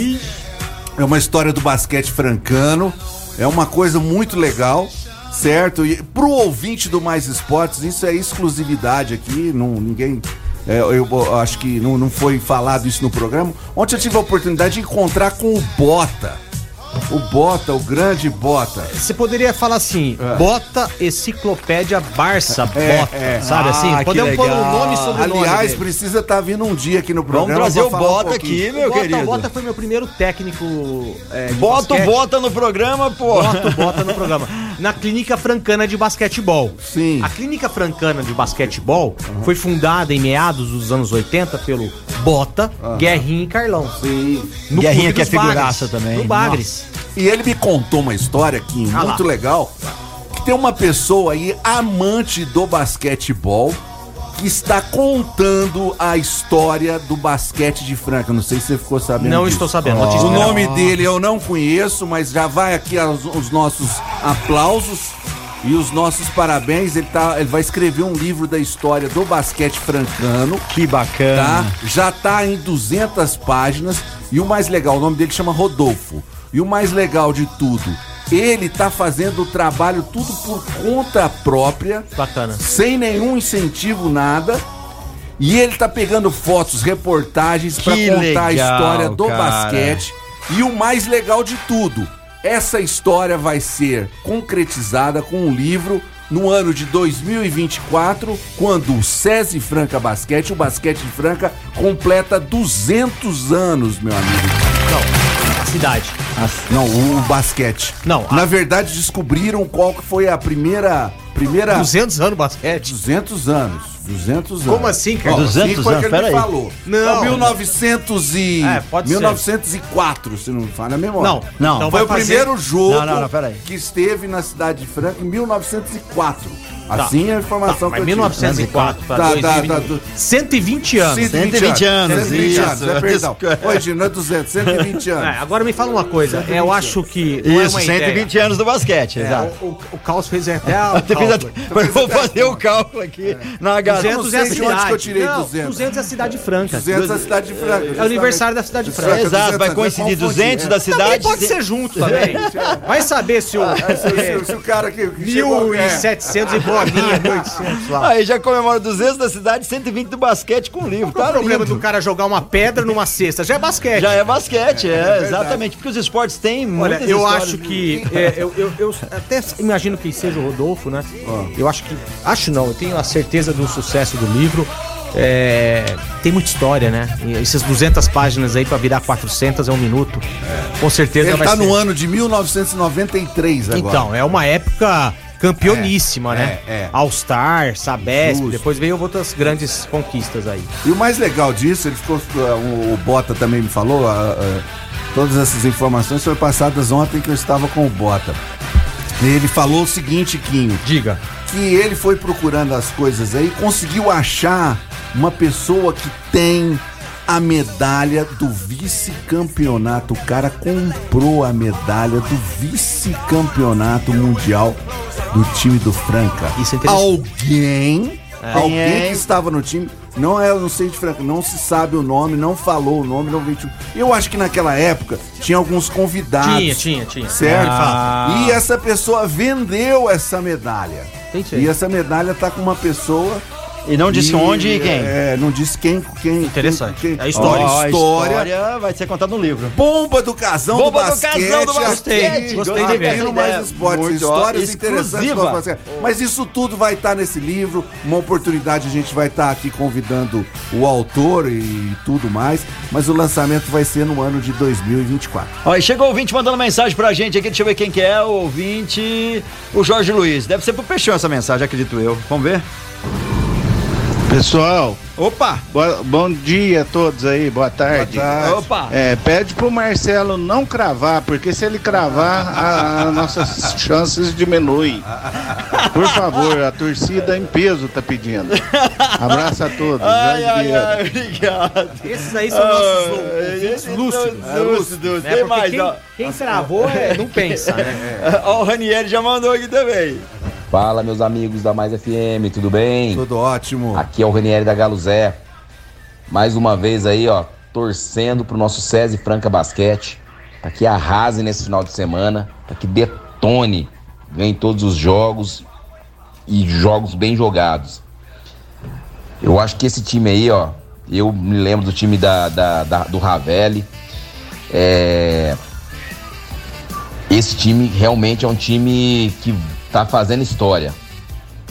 É uma história do basquete francano. É uma coisa muito legal, certo? E pro ouvinte do Mais Esportes, isso é exclusividade aqui. Não, ninguém. é, eu, eu acho que não, não foi falado isso no programa. Ontem eu tive a oportunidade de encontrar com o Bota. O Bota, o grande Bota. Você poderia falar assim, bota enciclopédia Barça, É, bota, é. sabe Ah, assim? Podemos pôr um nome sobre o nome Aliás, dele. precisa estar vindo um dia aqui no programa. Vamos trazer o um Bota pouquinho. aqui, meu Bota, querido. Bota foi meu primeiro técnico é, de Bota o bota no programa, pô. Bota o Bota no programa. Na Clínica Francana de Basquetebol. Sim. A Clínica Francana de Basquetebol foi fundada em meados dos anos 80 pelo Bota, Guerrinha e Carlão. Sim. No Guerrinha que é figuraça Bagres. também. No Bagres. E ele me contou uma história aqui Ah lá. muito legal. Que tem uma pessoa aí, amante do basquetebol, que está contando a história do basquete de Franca. Não sei se você ficou sabendo. Não disso. estou sabendo, te O nome dele eu não conheço, mas já vai aqui os, os nossos aplausos e os nossos parabéns. Ele, tá, ele vai escrever um livro da história do basquete francano. Que bacana. tá? Já tá em 200 páginas e o mais legal, o nome dele chama Rodolfo. E o mais legal de tudo, ele tá fazendo o trabalho tudo por conta própria, Bacana. sem nenhum incentivo nada. E ele tá pegando fotos, reportagens pra Que contar a legal, história do cara. basquete. E o mais legal de tudo, essa história vai ser concretizada com um livro no ano de 2024, quando o SESI Franca Basquete, o basquete de Franca, completa 200 anos, meu amigo. A cidade. Não, o basquete. Não, a- Na verdade, descobriram qual que foi a primeira... primeira 200 anos basquete. 200 anos. 200 anos. Como assim, cara? Ó, 200 assim foi anos? que ele me Pera aí. falou. Não. Então, 1900 e... É, pode ser. 1904, se não me falha a memória. Não, Não. Então Foi vai o fazer- primeiro jogo Não, não, não, que esteve na cidade de Franca em 1904. Assim é a informação Tá, que mas eu tive. 1904 pra Tá, tá, 2020. tá, tá. 120 anos. 120 anos, 120 isso. anos, é perdão. Hoje não é 200, 120 É, anos. agora me fala uma coisa, eu acho que. é Isso, uma 120 ideia. anos do basquete, É, exato. o, o, o Caos fez até a. Eu fiz cálculo. até- Eu vou fazer o cálculo aqui na garota. 200 é a sei de onde cidade. que eu tirei não, 200. 200 é a cidade franca. 200 é a cidade de Franca. É o aniversário da cidade de Franca. Exato, vai 200, coincidir vai 200 da cidade. pode ser junto também. Vai saber se o. é. Se, o cara que, que chegou- é. 1700 e bolinha, 1800 lá. Aí já comemora 200 da cidade, 120 do basquete com livro. Qual Tá o problema lindo. do cara jogar uma pedra numa cesta? Já é basquete. Já é basquete, é, exatamente. Porque os esportes têm Olha, muitas eu acho que. é, eu, eu, eu até imagino que seja o Rodolfo, né? Eu acho que. Acho não, eu tenho a certeza do sucesso do livro. É, tem muita história, né? E essas 200 páginas aí pra virar 400 é um minuto. Com certeza Ele vai tá ser. no ano de 1993 agora. Então, é uma época campeoníssima, É, né? é, é. All-Star, Sabesp, Justo. depois veio outras grandes conquistas aí. E o mais legal disso, ele ficou, o, o Bota também me falou, a- a- todas essas informações foram passadas ontem que eu estava com o Bota. Ele falou o seguinte, Quinho, Diga. que ele foi procurando as coisas aí, conseguiu achar uma pessoa que tem a medalha do vice-campeonato. O cara comprou a medalha do vice-campeonato mundial do time do Franca. Isso é interessante. Alguém, alguém é? que estava no time, não é, eu não sei de Franca, não se sabe o nome, não falou o nome, não veio. Eu acho que naquela época tinha alguns convidados. Tinha, tinha, tinha. Certo? Ah. E essa pessoa vendeu essa medalha. Entendi. E essa medalha tá com uma pessoa. E não disse e, onde e quem. É, não disse quem. quem Interessante. Quem, É a história. Ó, a história. história vai ser contada no livro. Bomba do casão Bomba do do basquete. casão do Gostei, basquete. gostei de ver. Aqui Mais Esportes, Muito, histórias interessantes exclusiva. basquete. Mas isso tudo vai estar nesse livro. Uma oportunidade a gente vai estar aqui convidando o autor e tudo mais. Mas o lançamento vai ser no ano de 2024. Ó, e chegou o ouvinte mandando mensagem pra gente aqui. Deixa eu ver quem que é o ouvinte. O Jorge Luiz. Deve ser pro Peixão essa mensagem, acredito eu. Vamos ver? Pessoal, Opa! boa- bom dia a todos aí, boa tarde. Boa tarde. Opa! É, pede pro Marcelo não cravar, porque se ele cravar, a- as nossas chances diminuem. Por favor, a torcida em peso tá pedindo. Abraço a todos. Ai, ai, ai, obrigado. Esses aí são nossos ouvintes lúcidos. são lúcidos. Né? Tem mais, quem, ó. quem travou é, não pensa, né? Ó, o Ranieri já mandou aqui também. Fala, meus amigos da Mais FM, tudo bem? Tudo ótimo. Aqui é o Renieri da Galo Zé. Mais uma vez aí, ó, torcendo pro nosso SESI Franca Basquete. Pra que arrase nesse final de semana, pra que detone, ganhe todos os jogos e jogos bem jogados. Eu acho que esse time aí, ó, eu me lembro do time da, da- da- do Ravelli. É, esse time realmente é um time que tá fazendo história.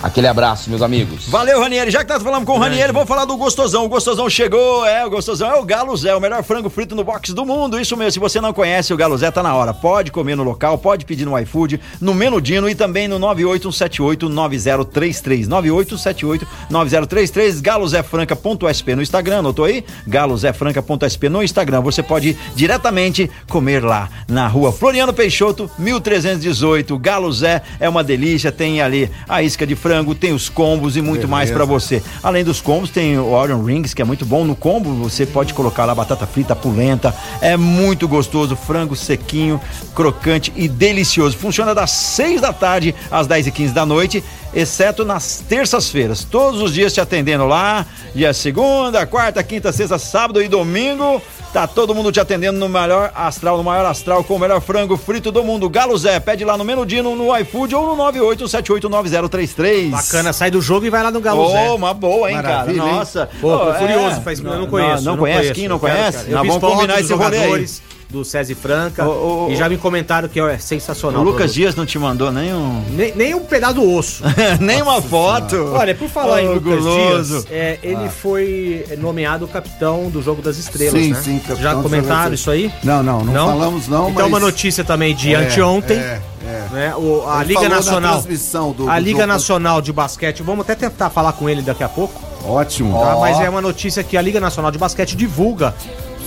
Aquele abraço, meus amigos. Valeu, Ranieri. Já que tá falando com o Ranieri, vamos falar do Gostosão. O Gostosão chegou, é, o Gostosão é o Galo Zé, o melhor frango frito no box do mundo. Isso mesmo, se você não conhece o Galo Zé, tá na hora. Pode comer no local, pode pedir no iFood, no Menudino e também no 981789033. 981789033, galozefranca.sp no Instagram, anotou aí? galozefranca.sp no Instagram. Você pode ir diretamente comer lá na rua Floriano Peixoto, 1318. Galo Zé é uma delícia, tem ali a isca de frango, tem os combos e muito mais pra você. Além dos combos, tem o Orion Rings, que é muito bom. No combo, você pode colocar lá batata frita, polenta. É muito gostoso, frango sequinho, crocante e delicioso. Funciona das 6 da tarde às 10 e 15 da noite, exceto nas terças-feiras. Todos os dias te atendendo lá, dia segunda, quarta, quinta, sexta, sábado e domingo. Tá todo mundo te atendendo no melhor astral, no maior astral, com o melhor frango frito do mundo. Galo Zé, pede lá no Menudino, no iFood ou no 98789033. Bacana, sai do jogo e vai lá no Galo Ô, Zé. uma boa, hein, Maravilha, cara? hein? Nossa. Pô, curioso, é. faz, eu não conheço. Não, eu conhece? conheço, Quem não eu conhece? quero. Nós vamos combinar esse rolê aí. Do César Franca e já me comentaram que é sensacional. O Lucas. Dias não te mandou nenhum. Nem, nem um pedaço do osso. Nem uma foto. Olha, por falar em Ô, Lucas guloso. Dias, é, ele foi nomeado capitão do Jogo das Estrelas, Sim, né? sim, capitão Já comentaram isso aí? Não, não, não, falamos não, Então mas... uma notícia também de É, anteontem, é, é. né? O, a Ele Liga Nacional, transmissão do- a Liga jogo. Nacional de Basquete, vamos até tentar falar com ele daqui a pouco, Ótimo. tá? Mas é uma notícia que a Liga Nacional de Basquete divulga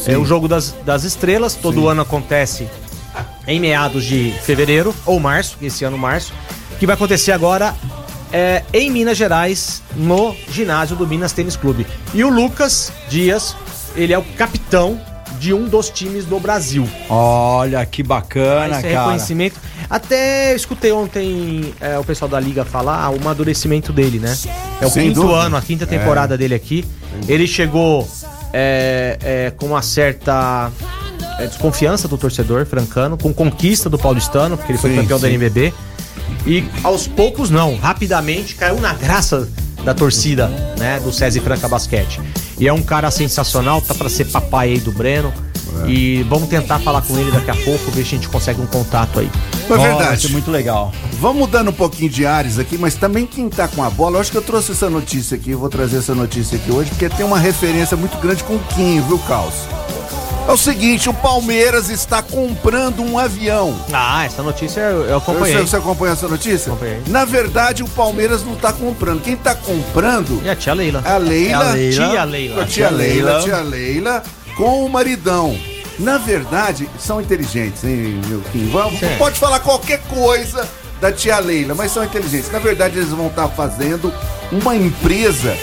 é, o Jogo das, das Estrelas, todo ano acontece em meados de fevereiro ou março, esse ano março, que vai acontecer agora é, em Minas Gerais, no ginásio do Minas Tênis Clube. E o Lucas Dias, ele é o capitão de um dos times do Brasil. Olha que bacana, Esse cara. reconhecimento. Até escutei ontem é, o pessoal da Liga falar o amadurecimento dele, né? É o Sem quinto dúvida. ano, a quinta temporada dele aqui. Ele chegou é, é, com uma certa é, desconfiança do torcedor francano, com conquista do paulistano, porque ele foi Sim, campeão da sim. NBB. E aos poucos, não, rapidamente caiu na graça da torcida, né, do César Franca Basquete. E é um cara sensacional, tá pra ser papai aí do Breno. É. E vamos tentar falar com ele daqui a pouco, ver se a gente consegue um contato aí. É verdade. muito legal. Vamos mudando um pouquinho de ares aqui, mas também quem tá com a bola, eu acho que eu trouxe essa notícia aqui, eu vou trazer essa notícia aqui hoje, porque tem uma referência muito grande com o Quinho, viu, Caos? É o seguinte, o Palmeiras está comprando um avião. Ah, essa notícia eu, acompanhei. Você, você acompanhou essa notícia? Acompanhei. Na verdade, o Palmeiras não está comprando. Quem está comprando E a tia Leila. é a Leila. É a Leila. Tia Leila. A tia Leila, Leila. tia Leila, com o maridão. Na verdade, são inteligentes, hein, meu Kim? Vamos, pode falar qualquer coisa da tia Leila, mas são inteligentes. Na verdade, eles vão estar fazendo uma empresa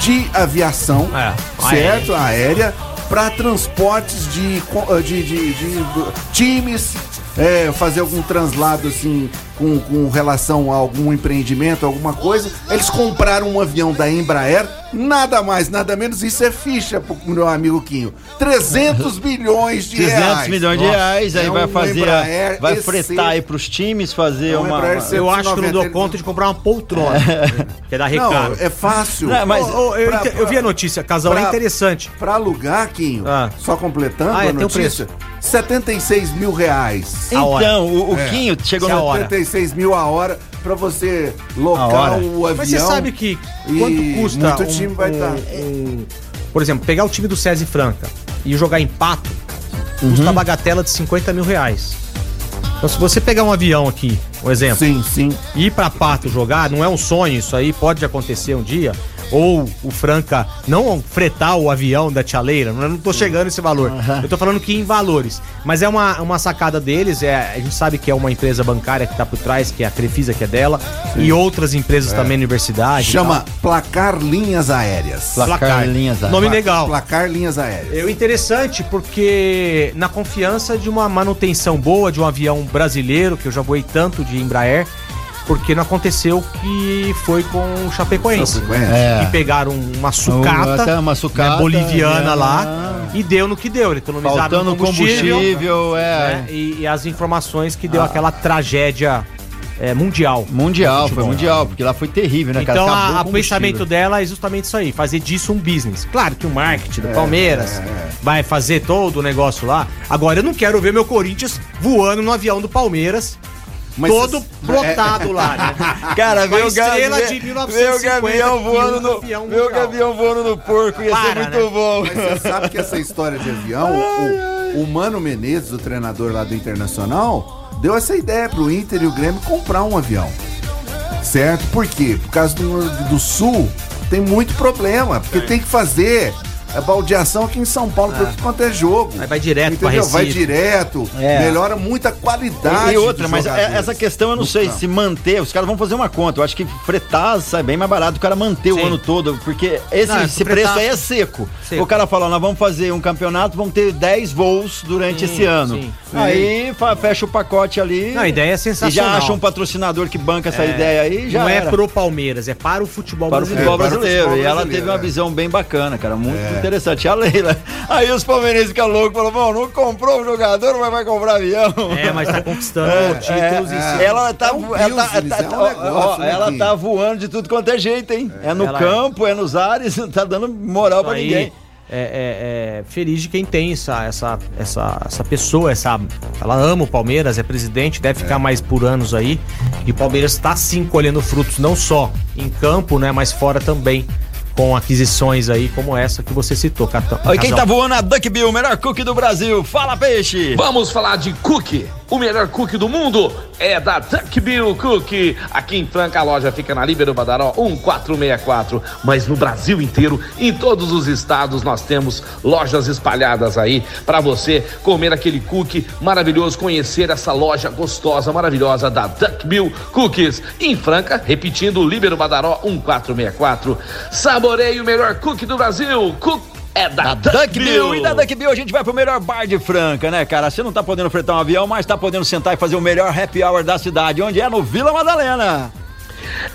de aviação, É, certo? Aérea, para transportes de, de, de- de times, é, fazer algum translado assim com, com relação a algum empreendimento, alguma coisa. Eles compraram um avião da Embraer, nada mais, nada menos. Isso é ficha pro meu amigo Quinho. 300 milhões de 300 reais. milhões de Nossa, reais, aí é vai um fazer, Embraer vai fretar aí pros times, fazer É um uma... Eu acho que não dou 190, conta de comprar uma poltrona. que é da Recaro. Não, é fácil. Não, mas- Ô, ô, eu, pra- eu vi a notícia, casal pra- é interessante. Pra alugar, Quinho, Ah. só completando Ah, é, a tem um notícia, 76 mil reais. A hora. Então, o, o É. Quinho chegou Se a no... hora. 76 mil a hora pra você locar o avião. Mas você sabe que quanto custa muito um- time vai um- estar. um- por exemplo, pegar o time do César Franca e jogar em pato, Uhum. custa a bagatela de 50 mil reais. Então, se você pegar um avião aqui, um exemplo, Sim, sim. e ir pra Pato jogar, não é um sonho isso aí, pode acontecer um dia. Ou o Franca não fretar o avião da Tia Leira, eu não tô chegando nesse valor. Eu tô falando que em valores. Mas é uma, uma sacada deles, é, a gente sabe que é uma empresa bancária que tá por trás, que é a Crefisa, que é dela, e outras empresas também, universidade. Chama. Placar Linhas Aéreas. Placar Linhas Aéreas. Nome legal. Placar Linhas Aéreas. É interessante porque na confiança de uma manutenção boa de um avião brasileiro, que eu já voei tanto de Embraer, porque não aconteceu o que foi com o Chapecoense. Chapecoense. É. Que pegaram uma sucata, uma sucata, né, boliviana é. lá e deu no que deu. Economizaram Faltando combustível, combustível, é. né, e, e as informações que deu aquela tragédia é, mundial. Mundial, foi mundial, porque lá foi terrível, né? Então, o pensamento dela é justamente isso aí, fazer disso um business. Claro que o marketing É, do Palmeiras vai fazer todo o negócio lá. Agora, eu não quero ver meu Corinthians voando no avião do Palmeiras, Mas todo cês- plotado lá, né? Cara, o estrela Gavi- de veio 1950 o Gavião voando no, avião mundial. Gavião voando no porco, ia ser Para, muito né? bom. Mas você sabe que essa história de avião, o, o Mano Menezes, o treinador lá do Internacional, deu essa ideia pro Inter e o Grêmio comprar um avião. Certo? Por quê? Por causa do, do Sul, tem muito problema, porque tem que fazer a baldeação aqui em São Paulo, por tudo quanto é jogo. Aí vai direto Entendeu? Vai direto, É. melhora muito a qualidade. E outra, dos mas é- essa questão eu não sei campo. se manter. Os caras vão fazer uma conta. Eu acho que fretar sai bem mais barato o cara manter o Sim. ano todo. Porque esse, Não, é esse preço aí é seco. Seco. O cara fala, nós vamos fazer um campeonato, vamos ter 10 voos durante Sim, esse ano. sim. Aí fa- fecha o pacote ali. Não, a ideia é E sensacional. já acha um patrocinador que banca essa ideia aí, já não é era. pro Palmeiras, é para o futebol Para o brasileiro. futebol É, para o brasileiro. futebol e ela brasileiro, teve uma é. visão bem bacana, cara. Muito interessante. A Leila. Aí os palmeirenses ficam loucos, falam, bom, não comprou o jogador, mas vai comprar avião. É, mas tá conquistando É, títulos em é, cima. ela tá, É um ela tá, tá- é um ó, negócio, ó, né, ela tá voando de tudo quanto é jeito, hein? É no Ela é. campo, é. nos ares, não tá dando moral pra Aí, ninguém. É, é- é feliz de quem tem essa, essa, essa, essa pessoa, essa, ela ama o Palmeiras, é presidente, deve ficar mais por anos aí. E o Palmeiras está sim colhendo frutos, não só em campo, né, mas fora também, com aquisições aí como essa que você citou, Catão. Olha quem tá voando a Duck Bill, o melhor cookie do Brasil. Fala, peixe! Vamos falar de cookie. O melhor cookie do mundo é da Duck Bill Cookie. Aqui em Franca, a loja fica na Líbero Badaró 1464. Mas no Brasil inteiro, em todos os estados, nós temos lojas espalhadas aí para você comer aquele cookie maravilhoso, conhecer essa loja gostosa, maravilhosa da Duck Bill Cookies. Em Franca, repetindo, Líbero Badaró 1464. Saboreie o melhor cookie do Brasil. Cook é da, Da Duck Bill. E da Duck Bill a gente vai pro melhor bar de Franca, né, cara? Você não tá podendo fretar um avião, mas tá podendo sentar e fazer o melhor happy hour da cidade, onde é no Vila Madalena.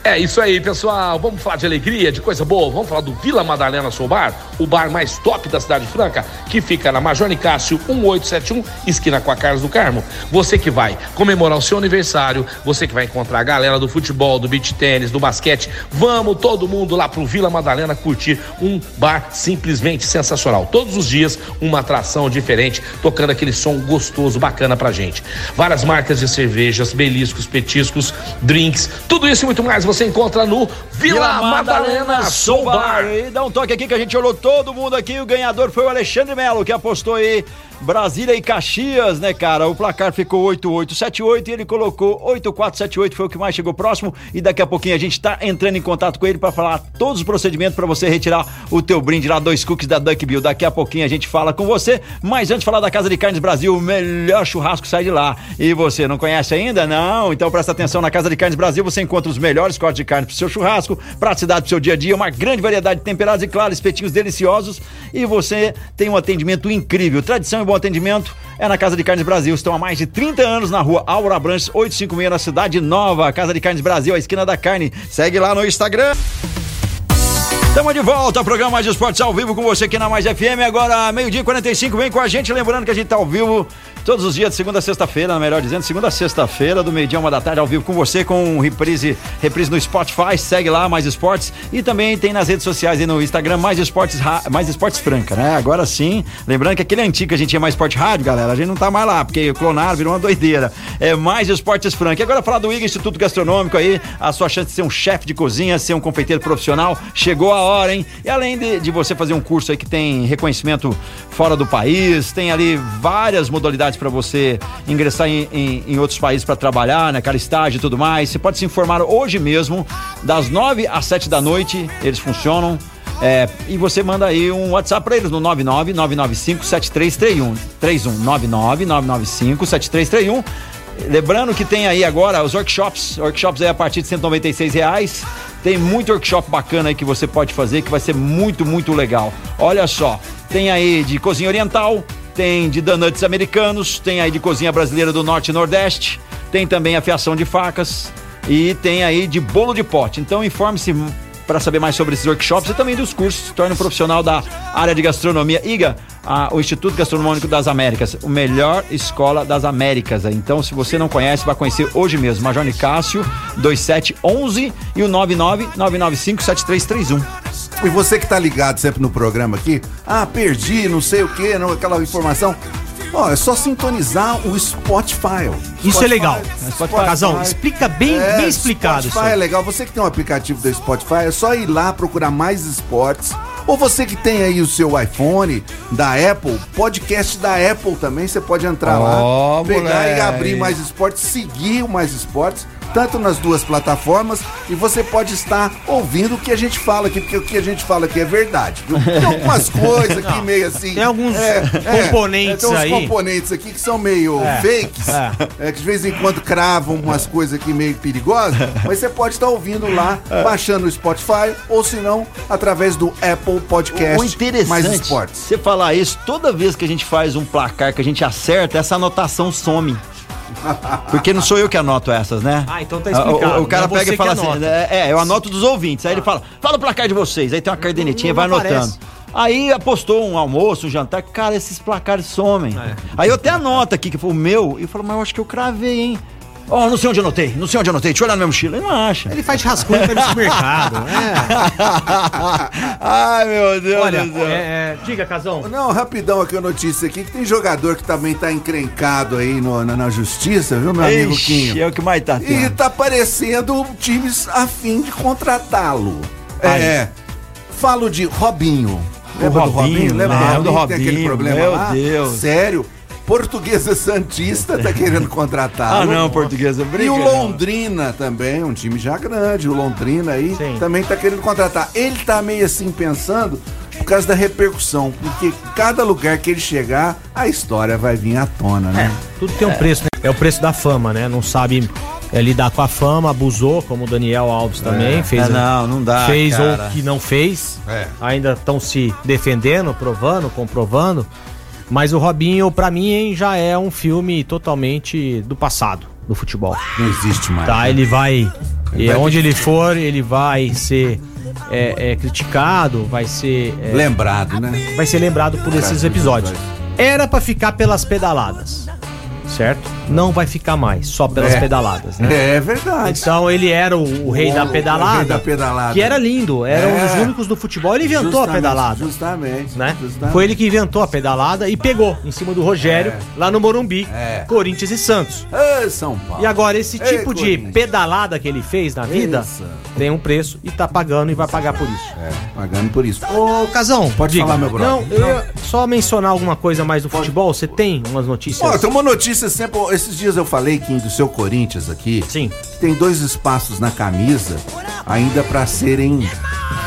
É isso aí, pessoal. Vamos falar de alegria, de coisa boa. Vamos falar do Vila Madalena Soul Bar, o bar mais top da cidade franca, que fica na Major Nicásio 1871, esquina com a Carlos do Carmo. Você que vai comemorar o seu aniversário, você que vai encontrar a galera do futebol, do beach tênis, do basquete, vamos todo mundo lá pro Vila Madalena curtir um bar simplesmente sensacional. Todos os dias uma atração diferente, tocando aquele som gostoso, bacana pra gente. Várias marcas de cervejas, beliscos, petiscos, drinks, tudo isso e muito mais você encontra no Vila, Madalena Soul Bar. E dá um toque aqui que a gente olhou todo mundo aqui. O ganhador foi o Alexandre Melo, que apostou aí Brasília e Caxias, né, cara? O placar ficou 8878 e ele colocou 8478, foi o que mais chegou próximo. E daqui a pouquinho a gente tá entrando em contato com ele para falar todos os procedimentos para você retirar o teu brinde lá, dois cookies da Duck Bill. Daqui a pouquinho a gente fala com você. Mas antes de falar da Casa de Carnes Brasil, o melhor churrasco sai de lá. E você não conhece ainda? Não? Então presta atenção na Casa de Carnes Brasil, você encontra os melhores cortes de carne pro seu churrasco, praticidade pro seu dia a dia, uma grande variedade de temperados e claro, espetinhos deliciosos. E você tem um atendimento incrível. Tradição e bom atendimento é na Casa de Carnes Brasil. Estão há mais de 30 anos na rua Aura Branches 856 na Cidade Nova. Casa de Carnes Brasil, a esquina da carne. Segue lá no Instagram. Estamos de volta ao programa Mais Esportes ao vivo com você aqui na Mais FM. Agora, meio-dia e 45, vem com a gente. Lembrando que a gente está ao vivo todos os dias, de segunda a sexta-feira, melhor dizendo, segunda a sexta-feira, do meio-dia, uma da tarde, ao vivo com você, com reprise, reprise no Spotify. Segue lá, Mais Esportes. E também tem nas redes sociais e no Instagram, Mais Esportes, Mais Esportes Franca, né? Agora sim, lembrando que aquele antigo que a gente tinha Mais Esporte Rádio, galera, a gente não tá mais lá, porque clonaram, virou uma doideira. É Mais Esportes Franca. E agora falar do IGA Instituto Gastronômico aí, a sua chance de ser um chefe de cozinha, ser um confeiteiro profissional, chegou a hora, hein? E além de, de você fazer um curso aí que tem reconhecimento fora do país, tem ali várias modalidades para você ingressar em, em, em outros países para trabalhar, né? Cara, estágio e tudo mais. Você pode se informar hoje mesmo, das nove às sete da noite, eles funcionam. É, e você manda aí um WhatsApp para eles no 99 995 7331 31 99 995 7331 Lembrando que tem aí agora os workshops, workshops aí a partir de 196 reais. Tem muito workshop bacana aí que você pode fazer que vai ser muito, muito legal. Olha só, tem aí de cozinha oriental, tem de donuts americanos, tem aí de cozinha brasileira do norte e nordeste, tem também afiação de facas e tem aí de bolo de pote. Então informe-se para saber mais sobre esses workshops e também dos cursos. Torne um profissional da área de gastronomia. IGA, a, o Instituto Gastronômico das Américas, o melhor escola das Américas. Então, se você não conhece, vai conhecer hoje mesmo. Major Nicásio 2711 e o 999957331. E você que tá ligado sempre no programa aqui, ah, perdi, não sei o que, não, aquela informação. Ó, é só sintonizar o Spotify. Isso Spotify, é legal. Spotify. Casão, explica bem, É, bem explicado isso. Spotify aí. é legal. Você que tem um aplicativo do Spotify, é só ir lá procurar mais esportes. Ou você que tem aí o seu iPhone da Apple, podcast da Apple também, você pode entrar Ó, lá, pegar e moleque. abrir mais esportes, seguir o mais esportes, tanto nas duas plataformas, e você pode estar ouvindo o que a gente fala aqui, porque o que a gente fala aqui é verdade. viu? Tem algumas coisas aqui meio assim. Tem alguns componentes tem uns aí. componentes aqui que são meio É, fakes, é. é, que de vez em quando cravam umas coisas aqui meio perigosas, mas você pode estar ouvindo lá, É. baixando o Spotify, ou se não, através do Apple Podcast O interessante, mais esportes. você falar isso, toda vez que a gente faz um placar que a gente acerta, essa anotação some. Porque não sou eu que anoto essas, né? Ah, então tá Ah, o- explicado. O, o cara Não é pega e fala assim: é, é, eu anoto dos ouvintes. Aí ele fala: fala o placar de vocês. Aí tem uma cadernetinha, não vai anotando. Aí apostou um almoço, um jantar, cara, esses placares somem. É. Aí eu até anoto aqui, que foi o meu, e eu falo, mas eu acho que eu cravei, hein? Ó, não sei onde anotei, não sei onde anotei, deixa eu olhar na minha mochila. Ele não acha. Ele faz rascunho para esse mercado. É. Ai, meu Deus Olha, do céu. é, é, diga, Casão. Não, rapidão aqui a notícia aqui, que tem jogador que também tá encrencado aí no- na, na justiça, viu, meu amigo Ixi, Quinho? é o que mais tá E tendo. tá parecendo times a fim de contratá-lo. É. Falo de Robinho. Lembra do Robinho, Robinho? Lembra lembro do do Robinho? Tem aquele problema meu lá? Deus. Sério? Portuguesa Santista tá querendo contratá-lo. Ah, não, portuguesa, briga. E o não. Londrina também, um time já grande, o Londrina aí Sim. também tá querendo contratar. Ele tá meio assim pensando por causa da repercussão, porque cada lugar que ele chegar, a história vai vir à tona, né? Tudo tem um preço, né? É o preço da fama, né? Não sabe é, lidar com a fama, abusou, como o Daniel Alves também fez. É, não, não dá, Fez cara. ou que não fez. É. Ainda estão se defendendo, provando, comprovando. Mas o Robinho, pra mim, hein, já é um filme totalmente do passado do futebol. Não existe mais. Tá, né? ele vai. E vai onde ele for, ele vai ser é, é, criticado, vai ser. é, Lembrado, né? vai ser lembrado por esses episódios. Era pra ficar pelas pedaladas, certo? Não vai ficar mais, só pelas É. pedaladas, né? É verdade. Então ele era o, o rei O- da o pedalada, rei da pedalada. que era lindo, era um dos É. únicos do futebol. Ele inventou a Justamente, pedalada, Justamente. né? justamente. Foi ele que inventou a pedalada e pegou em cima do Rogério lá no Morumbi, É. Corinthians e Santos. São Paulo. E agora esse Ei, tipo de Corinthians. pedalada que ele fez na vida, Isso. tem um preço e tá pagando e vai pagar por isso. É, pagando por isso. Ô, Casão, Pode falar, meu brother. Não, eu só mencionar alguma coisa mais do futebol. Você tem umas notícias? Ó, tem uma notícia sempre. Esses dias eu falei, Kim, do seu Corinthians aqui. Sim. Tem dois espaços na camisa ainda pra serem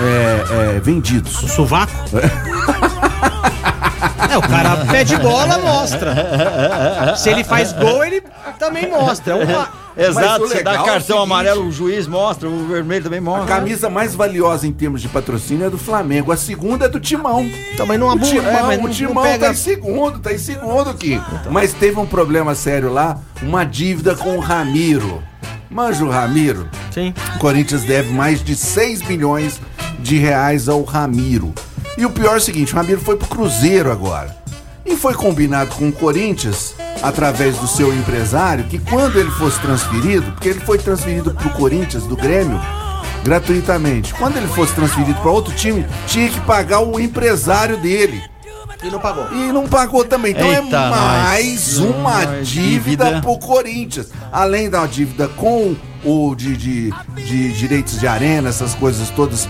é, é, vendidos. O sovaco? É, o cara pede bola, mostra. Se ele faz gol, ele também mostra. É uma- Exato, o você dá é o cartão seguinte- amarelo, o juiz mostra, o vermelho também A mostra. camisa mais valiosa em termos de patrocínio é do Flamengo. A segunda é do Timão. Também não O abu- Timão, é, mas o não- Timão não pega- tá em segundo, tá em segundo aqui. Mas teve um problema sério lá, uma dívida com o Ramiro. Manja o Ramiro? Sim. O Corinthians deve mais de 6 milhões de reais ao Ramiro. E o pior é o seguinte, o Ramiro foi pro Cruzeiro agora. E foi combinado com o Corinthians, através do seu empresário, que quando ele fosse transferido, porque ele foi transferido pro Corinthians, do Grêmio, gratuitamente. Quando ele fosse transferido para outro time, tinha que pagar o empresário dele. E não pagou. E não pagou também. Então Eita, é mais nós. uma Uma dívida, dívida. pro Corinthians. Além da dívida com o de, de, de direitos de arena, essas coisas todas.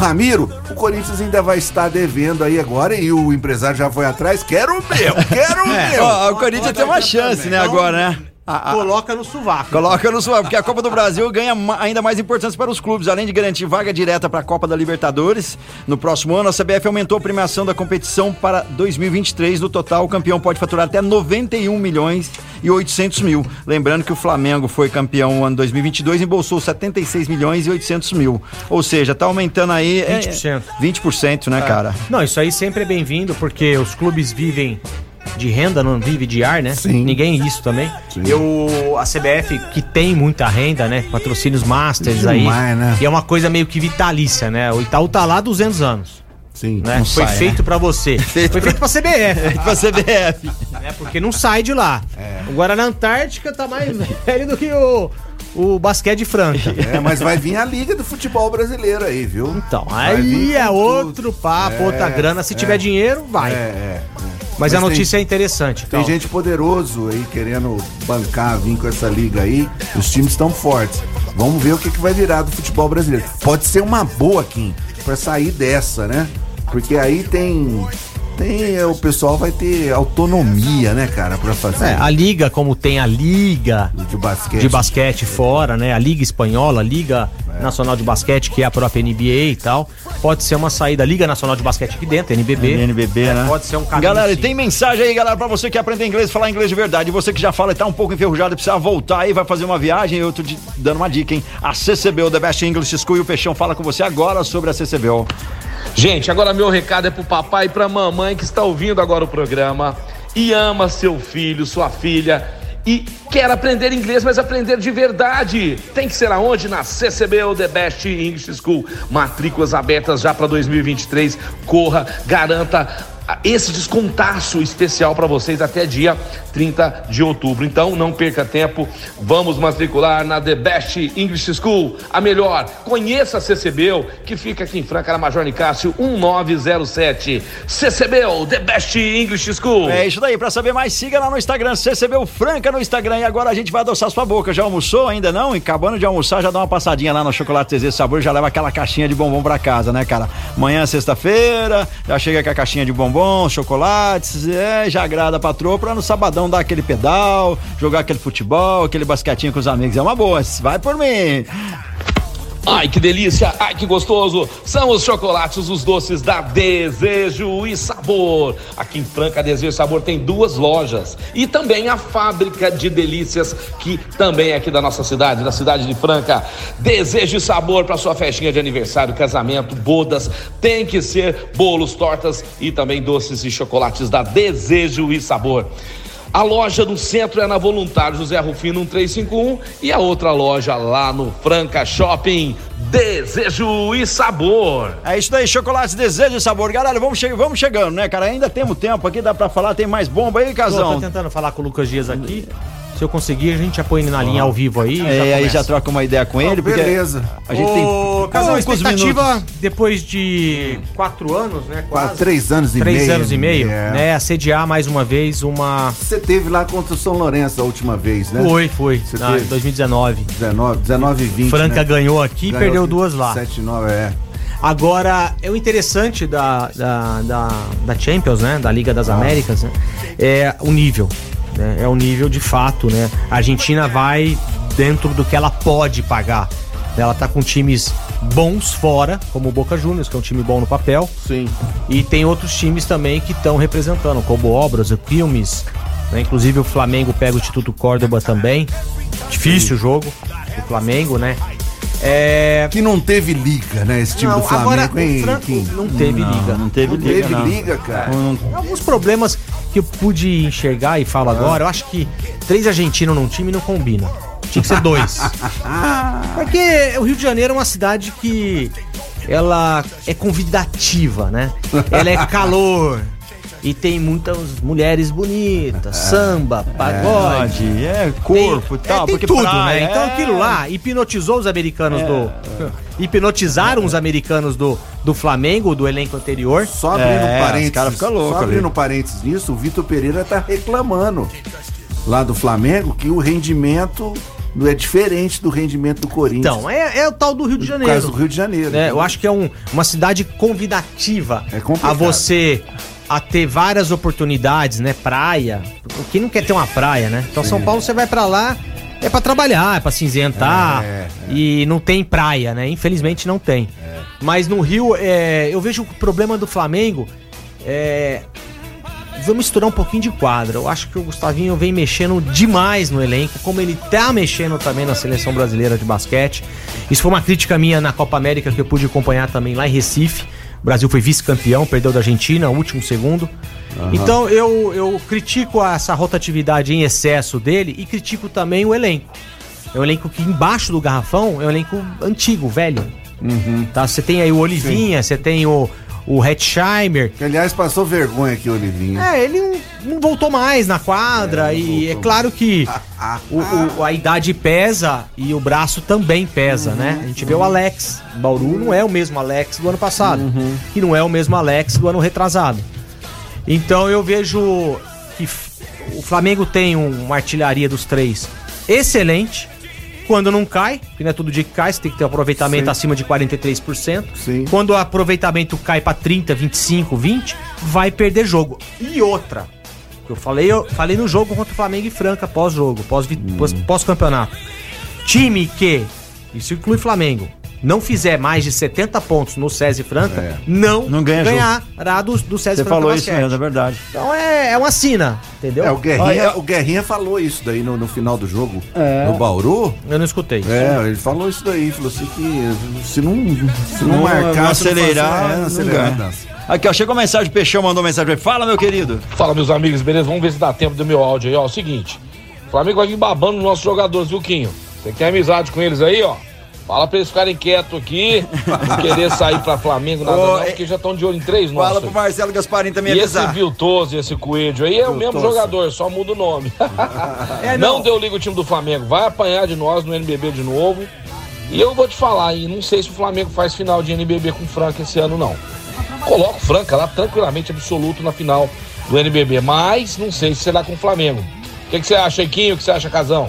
Ramiro, o Corinthians ainda vai estar devendo aí agora e o empresário já foi atrás. Quero o meu, quero o meu. Ó, o Corinthians tem uma chance, né, agora, né? A- a- Coloca no sovaco. Coloca no suave, porque a Copa do Brasil ganha ma- ainda mais importância para os clubes. Além de garantir vaga direta para a Copa da Libertadores, no próximo ano a CBF aumentou a premiação da competição para 2023. No total, o campeão pode faturar até 91 milhões e 800 mil. Lembrando que o Flamengo foi campeão no ano 2022 e embolsou 76 milhões e 800 mil. Ou seja, tá aumentando aí... é, 20%. 20%, né, cara? Não, isso aí sempre é bem-vindo, porque os clubes vivem de renda, não vive de ar, né? Sim. Ninguém isso também. Eu, a CBF, que tem muita renda, né? Patrocínios Masters aí. Demais, né? E é uma coisa meio que vitalícia, né? O Itaú tá lá há 200 anos, Sim. né? Não Foi sai, feito pra você. Foi feito pra CBF, Pra CBF. né? Porque não sai de lá. O Guaraná Antártica tá mais velho do que o, o basquete franca. É, mas vai vir a Liga do Futebol Brasileiro aí, viu? Então, Vai aí é outro papo, outra grana. Se tiver dinheiro, vai. É, é. Mas, a tem- notícia é interessante. Tem então. gente poderoso aí querendo bancar, vir com essa liga aí. Os times estão fortes. Vamos ver o que, que vai virar do futebol brasileiro. Pode ser uma boa, Kim, pra sair dessa, né? Porque aí tem. Tem. O pessoal vai ter autonomia, né, cara, pra fazer. É, a liga, como tem a liga de basquete. de basquete fora, né? A liga espanhola, a liga nacional de basquete, que é a própria NBA e tal, pode ser uma saída. Liga nacional de basquete aqui dentro, NBB. NBB, É, né? Pode ser um caminho. Galera, e sim. tem mensagem aí, galera, pra você que aprende inglês, falar inglês de verdade. E você que já fala e tá um pouco enferrujado e precisa voltar aí, vai fazer uma viagem. Eu tô te dando uma dica, hein? A CCBO, The Best English School, e o Peixão fala com você agora sobre a CCBO. Gente, agora meu recado é pro papai e pra mamãe que está ouvindo agora o programa e ama seu filho, sua filha e quer aprender inglês, mas aprender de verdade. Tem que ser aonde? Na CCBO The Best English School. Matrículas abertas já para 2023. Corra, garanta esse descontaço especial para vocês até dia 30 de outubro. Então não perca tempo, vamos matricular na The Best English School, a melhor. Conheça a CCBU, que fica aqui em Franca, na Major Nicásio 1907. CCBU, The Best English School. É isso daí, pra saber mais, siga lá no Instagram, CCBO Franca no Instagram. E agora a gente vai adoçar sua boca. Já almoçou ainda não? E acabando de almoçar, já dá uma passadinha lá no Chocolate Zezé Sabor, já leva aquela caixinha de bombom pra casa, né, cara? Amanhã, sexta-feira, já chega com a caixinha de bombom, chocolates, é, já agrada a patroa pra no sabadão dar aquele pedal, jogar aquele futebol, aquele basquetinho com os amigos. É uma boa, vai por mim. Ai, que delícia! Ai, que gostoso! São os chocolates, os doces da Desejo e Sabor. Aqui em Franca, Desejo e Sabor tem duas lojas e também a fábrica de delícias, que também é aqui da nossa cidade, da cidade de Franca. Desejo e Sabor para sua festinha de aniversário, casamento, bodas. Tem que ser bolos, tortas e também doces e chocolates da Desejo e Sabor. A loja no centro é na Voluntário José Rufino 1351 e a outra loja lá no Franca Shopping. Desejo e sabor. É isso daí, chocolates, desejo e sabor. Galera, vamos, che vamos chegando, né, cara? Ainda temos tempo aqui, dá pra falar, tem mais bomba aí, Tô, Casão? tô tentando falar com o Lucas Dias aqui. Se eu conseguir, a gente já põe ele na linha ao vivo aí. É, aí começa. já troca uma ideia com ele, porque Beleza. a gente tem Ô, Casal, poucos expectativa minutos. depois de quatro anos, né? Quase Quase. três anos e Três meio. anos e meio, É. né? Assediar mais uma vez uma. Você teve lá contra o São Lourenço a última vez, né? Foi, foi. Você na- teve? em 2019. 19, 19 e 20. Franca né? ganhou aqui e perdeu duas lá. 7 9, é. Agora, é o interessante da, da, da, da Champions, né? Da Liga das Américas, né? É o nível. Né? É o nível de fato, né? A Argentina vai dentro do que ela pode pagar. Ela tá com times bons fora, como o Boca Juniors, que é um time bom no papel. Sim. E tem outros times também que estão representando, como Obras, o Quilmes, né? Inclusive o Flamengo pega o Instituto Córdoba também. Difícil o jogo, o Flamengo, né? É... Que não teve liga, né? Esse time Não, do Flamengo, agora, hein? Franco não teve liga. Não teve Não liga, teve não. liga, cara. Alguns problemas que eu pude enxergar e falo agora, eu acho que três argentinos num time não combina. Tinha que ser dois. Porque o Rio de Janeiro é uma cidade que ela é convidativa, né? Ela é calor. E tem muitas mulheres bonitas, samba, pagode. Pode, é Tem- corpo e tal, é, tem porque tudo, praia, né? Então é. aquilo lá hipnotizou os americanos do. Hipnotizaram os americanos do, do Flamengo, do elenco anterior. Só abrindo É, parênteses. cara fica louco só abrindo ali. parênteses nisso, o Vitor Pereira tá reclamando lá do Flamengo que o rendimento não é diferente do rendimento do Corinthians. Então, é, é o tal do Rio de por Janeiro. causa do Rio de Janeiro. né? Eu acho que é um- uma cidade convidativa É complicado. a você a ter várias oportunidades, né? Praia. Quem não quer ter uma praia, né? Então São Paulo você vai pra lá é pra trabalhar, é pra cinzentar É, e não tem praia, né? Infelizmente não tem. Mas no Rio é, eu vejo o problema do Flamengo é Vou misturar um pouquinho de quadra. Eu acho que o Gustavinho vem mexendo demais no elenco, como ele tá mexendo também na seleção brasileira de basquete. Isso foi uma crítica minha na Copa América que eu pude acompanhar também lá em Recife. O Brasil foi vice-campeão, perdeu da Argentina, último segundo. Então eu, eu critico essa rotatividade em excesso dele e critico também o elenco. É um elenco que embaixo do garrafão é um elenco antigo, velho. Tá? Você tem aí o Olivinha, você tem o, o Hetzheimer, Que, aliás, passou vergonha aqui, Olivinho. é, ele não, não voltou mais na quadra É, e é voltou. claro que o- o- a idade pesa e o braço também pesa, né? A gente vê o Alex. Bauru não é o mesmo Alex do ano passado. E não é o mesmo Alex do ano retrasado. Então eu vejo que o Flamengo tem um- uma artilharia dos três excelente. Quando não cai, que não é todo dia que cai, você tem que ter um aproveitamento Sim. acima de 43%. Sim. Quando o aproveitamento cai pra 30, 25, 20, vai perder jogo. E outra, que eu falei, eu falei no jogo contra o Flamengo e Franca, pós-jogo, pós- pós- pós-campeonato. Time que, isso inclui Flamengo, não fizer mais de 70 pontos no SESI Franca, É. não, Não ganha ganhará do, do SESI Você Franca falou isso Basquete. mesmo, é verdade. Então é, é uma sina, entendeu? É, o Guerrinha, Olha- o Guerrinha falou isso daí no, no final do jogo. É. No Bauru. Eu não escutei. É, ele falou isso daí. Falou assim que se não, se não, Não, marcar, não se não acelerar, fazer- é, não acelerar. Aqui, ó, chegou mensagem, o Peixão mandou mensagem pra ele. Fala, meu querido. Fala, meus amigos, beleza? Vamos ver se dá tempo do meu áudio aí, ó. O seguinte, o Flamengo vai vir babando nos nossos jogadores, viu, Quinho? Você tem amizade com eles aí, ó? Fala pra eles ficarem quietos aqui, não querer sair pra Flamengo, nada Ô, não, porque já estão de olho em três Fala nossos. pro Marcelo Gasparim também E esse avisar. Viltoso e esse Coelho aí é o mesmo Viltoso. jogador, só muda o nome. É, não. não. deu liga o time do Flamengo, vai apanhar de nós no NBB de novo. E eu vou te falar aí, não sei se o Flamengo faz final de NBB com o Franca esse ano, não. Coloca o Franca lá tranquilamente, absoluto na final do NBB, mas não sei se será com o Flamengo. O que, que você acha, Iquinho? O que você acha, Casão?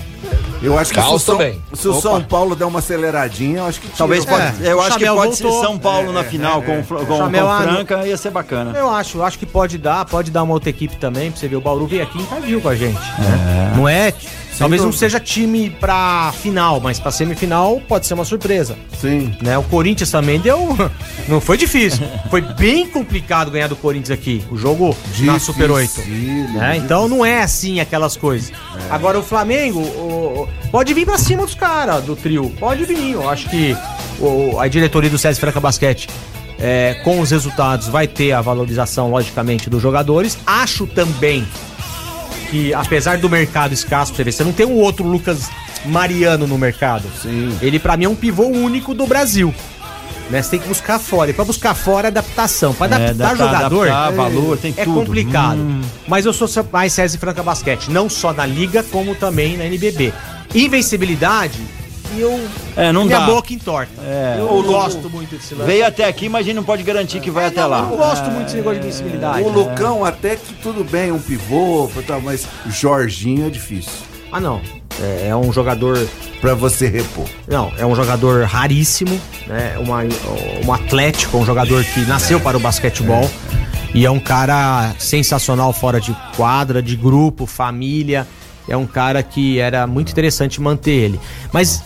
Eu acho que se o, Caos São, também. se o Opa. São Paulo der uma aceleradinha, eu acho que tira. Talvez É. pode, eu o acho que pode ser voltou. São Paulo na final com, o Fla- com, com Chamel, o ah, Franca, ia ser bacana. Eu acho, eu acho que pode dar, pode dar uma outra equipe também, pra você ver. O Bauru veio aqui e invadiu com a gente. né? Não é. Talvez não dúvida. seja time pra final, mas pra semifinal pode ser uma surpresa. Sim. Né? O Corinthians também deu. Não foi difícil. Foi bem complicado ganhar do Corinthians aqui. O jogo na Super 8. Dificílimo, né? Então não é assim aquelas coisas. Agora o Flamengo o- pode vir pra cima dos caras do trio. Pode vir. Eu acho que o- a diretoria do César Franca Basquete. é, com os resultados vai ter a valorização, logicamente, dos jogadores. Acho também que, apesar do mercado escasso, você ver, você não tem um outro Lucas Mariano no mercado. Sim. Ele, pra mim, é um pivô único do Brasil. Né? Você tem que buscar fora. E pra buscar fora é adaptação. Pra adaptar adaptar, jogador. adaptar, valor, tem é tudo. complicado. Hum. Mas eu sou mais César Franca Basquete. Não só na Liga, como também na NBB. Invencibilidade, eu. É, não minha dá. boca entorta. É. Eu O- gosto muito desse lance. Veio até aqui, mas a gente não pode garantir que vai até lá. Eu não gosto muito desse negócio de invencibilidade. O Lucão até que tudo bem, um pivô, tal, mas Jorginho é difícil. Ah, não. É, é um jogador. Pra você repor. Não, é um jogador raríssimo, né? Uma, um atlético, um jogador que nasceu para o basquetebol. E é um cara sensacional fora de quadra, de grupo, família. É um cara que era muito interessante manter ele. Mas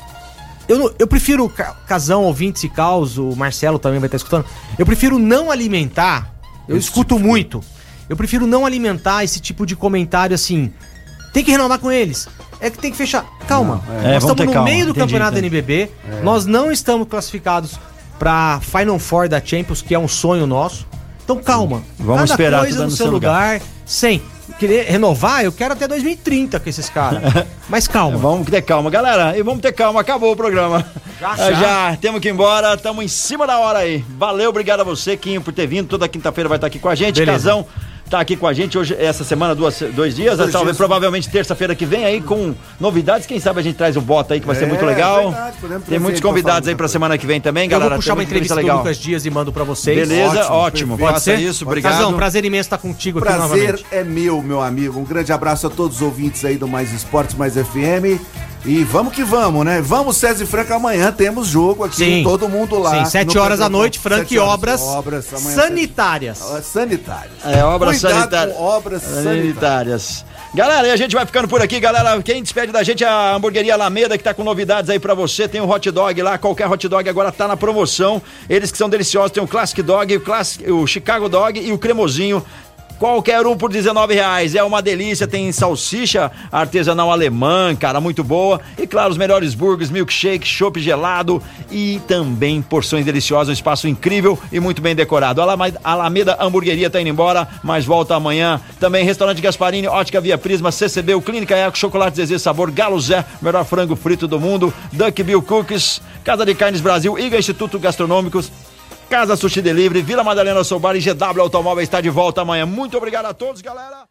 eu, não- eu prefiro, Ca- Casão, ouvintes e caos, o Marcelo também vai estar escutando. Eu prefiro não alimentar. Eu escuto muito. Eu prefiro não alimentar esse tipo de comentário assim. Tem que renovar com eles. É que tem que fechar. Calma. é. É, Nós estamos no calma. meio do Entendi, campeonato entendi. NBB. Nós não estamos classificados pra Final Four da Champions, que é um sonho nosso. Então calma. Vamos Cada esperar coisa no seu seu lugar, sem querer renovar. Eu quero até 2030 com esses caras. Mas calma. Vamos ter calma, galera. E vamos ter calma. Acabou o programa. Já, Ah, já. já. temos que ir embora. Estamos em cima da hora aí. Valeu, obrigado a você, Quinho, por ter vindo. Toda quinta-feira vai estar aqui com a gente. Beleza. Casão tá aqui com a gente hoje, essa semana, duas, dois dias. Dois talvez, dias. provavelmente, terça-feira que vem aí com novidades. Quem sabe a gente traz o Bota aí, que vai ser É, muito legal. verdade, podemos Tem muitos convidados aí pra semana que vem também, Eu galera. vou puxar uma entrevista do legal. Lucas Dias e mando pra vocês. Beleza, Ótimo, ótimo. Pode Faça ser? isso, obrigado. Casão, prazer imenso estar contigo aqui Prazer é meu, meu amigo. Um grande abraço a todos os ouvintes aí do Mais Esportes, Mais FM. E vamos que vamos, né? Vamos, César e Franca, amanhã temos jogo aqui, Sim. todo mundo lá. Sim, 7 no horas da noite, Frank Sete horas. Obras, Obras, sanitárias. sete- Sanitárias. É, obras Cuidado sanitárias. obras sanitárias. Galera, e a gente vai ficando por aqui, galera. Quem despede da gente é a hamburgueria Alameda, que tá com novidades aí pra você. Tem o hot dog lá, qualquer hot dog agora tá na promoção. Eles que são deliciosos, tem o Classic Dog, o, Classic, o Chicago Dog e o cremosinho. Qualquer um por 19 reais. É uma delícia. Tem salsicha artesanal alemã, cara, muito boa. E claro, os melhores burgers, milkshake, chopp gelado e também porções deliciosas. Um espaço incrível e muito bem decorado. Alama- Alameda Hamburgueria tá indo embora, mas volta amanhã. Também Restaurante Gasparini, Ótica Via Prisma, CCB, Clínica Eco, Chocolate Zezé Sabor, Galo Zé, melhor frango frito do mundo, Duck Bill Cookies, Casa de Carnes Brasil, IGA Instituto Gastronômicos. Casa Sushi Delivery, Vila Madalena Soubar e GW Automóvel está de volta amanhã. Muito obrigado a todos, galera.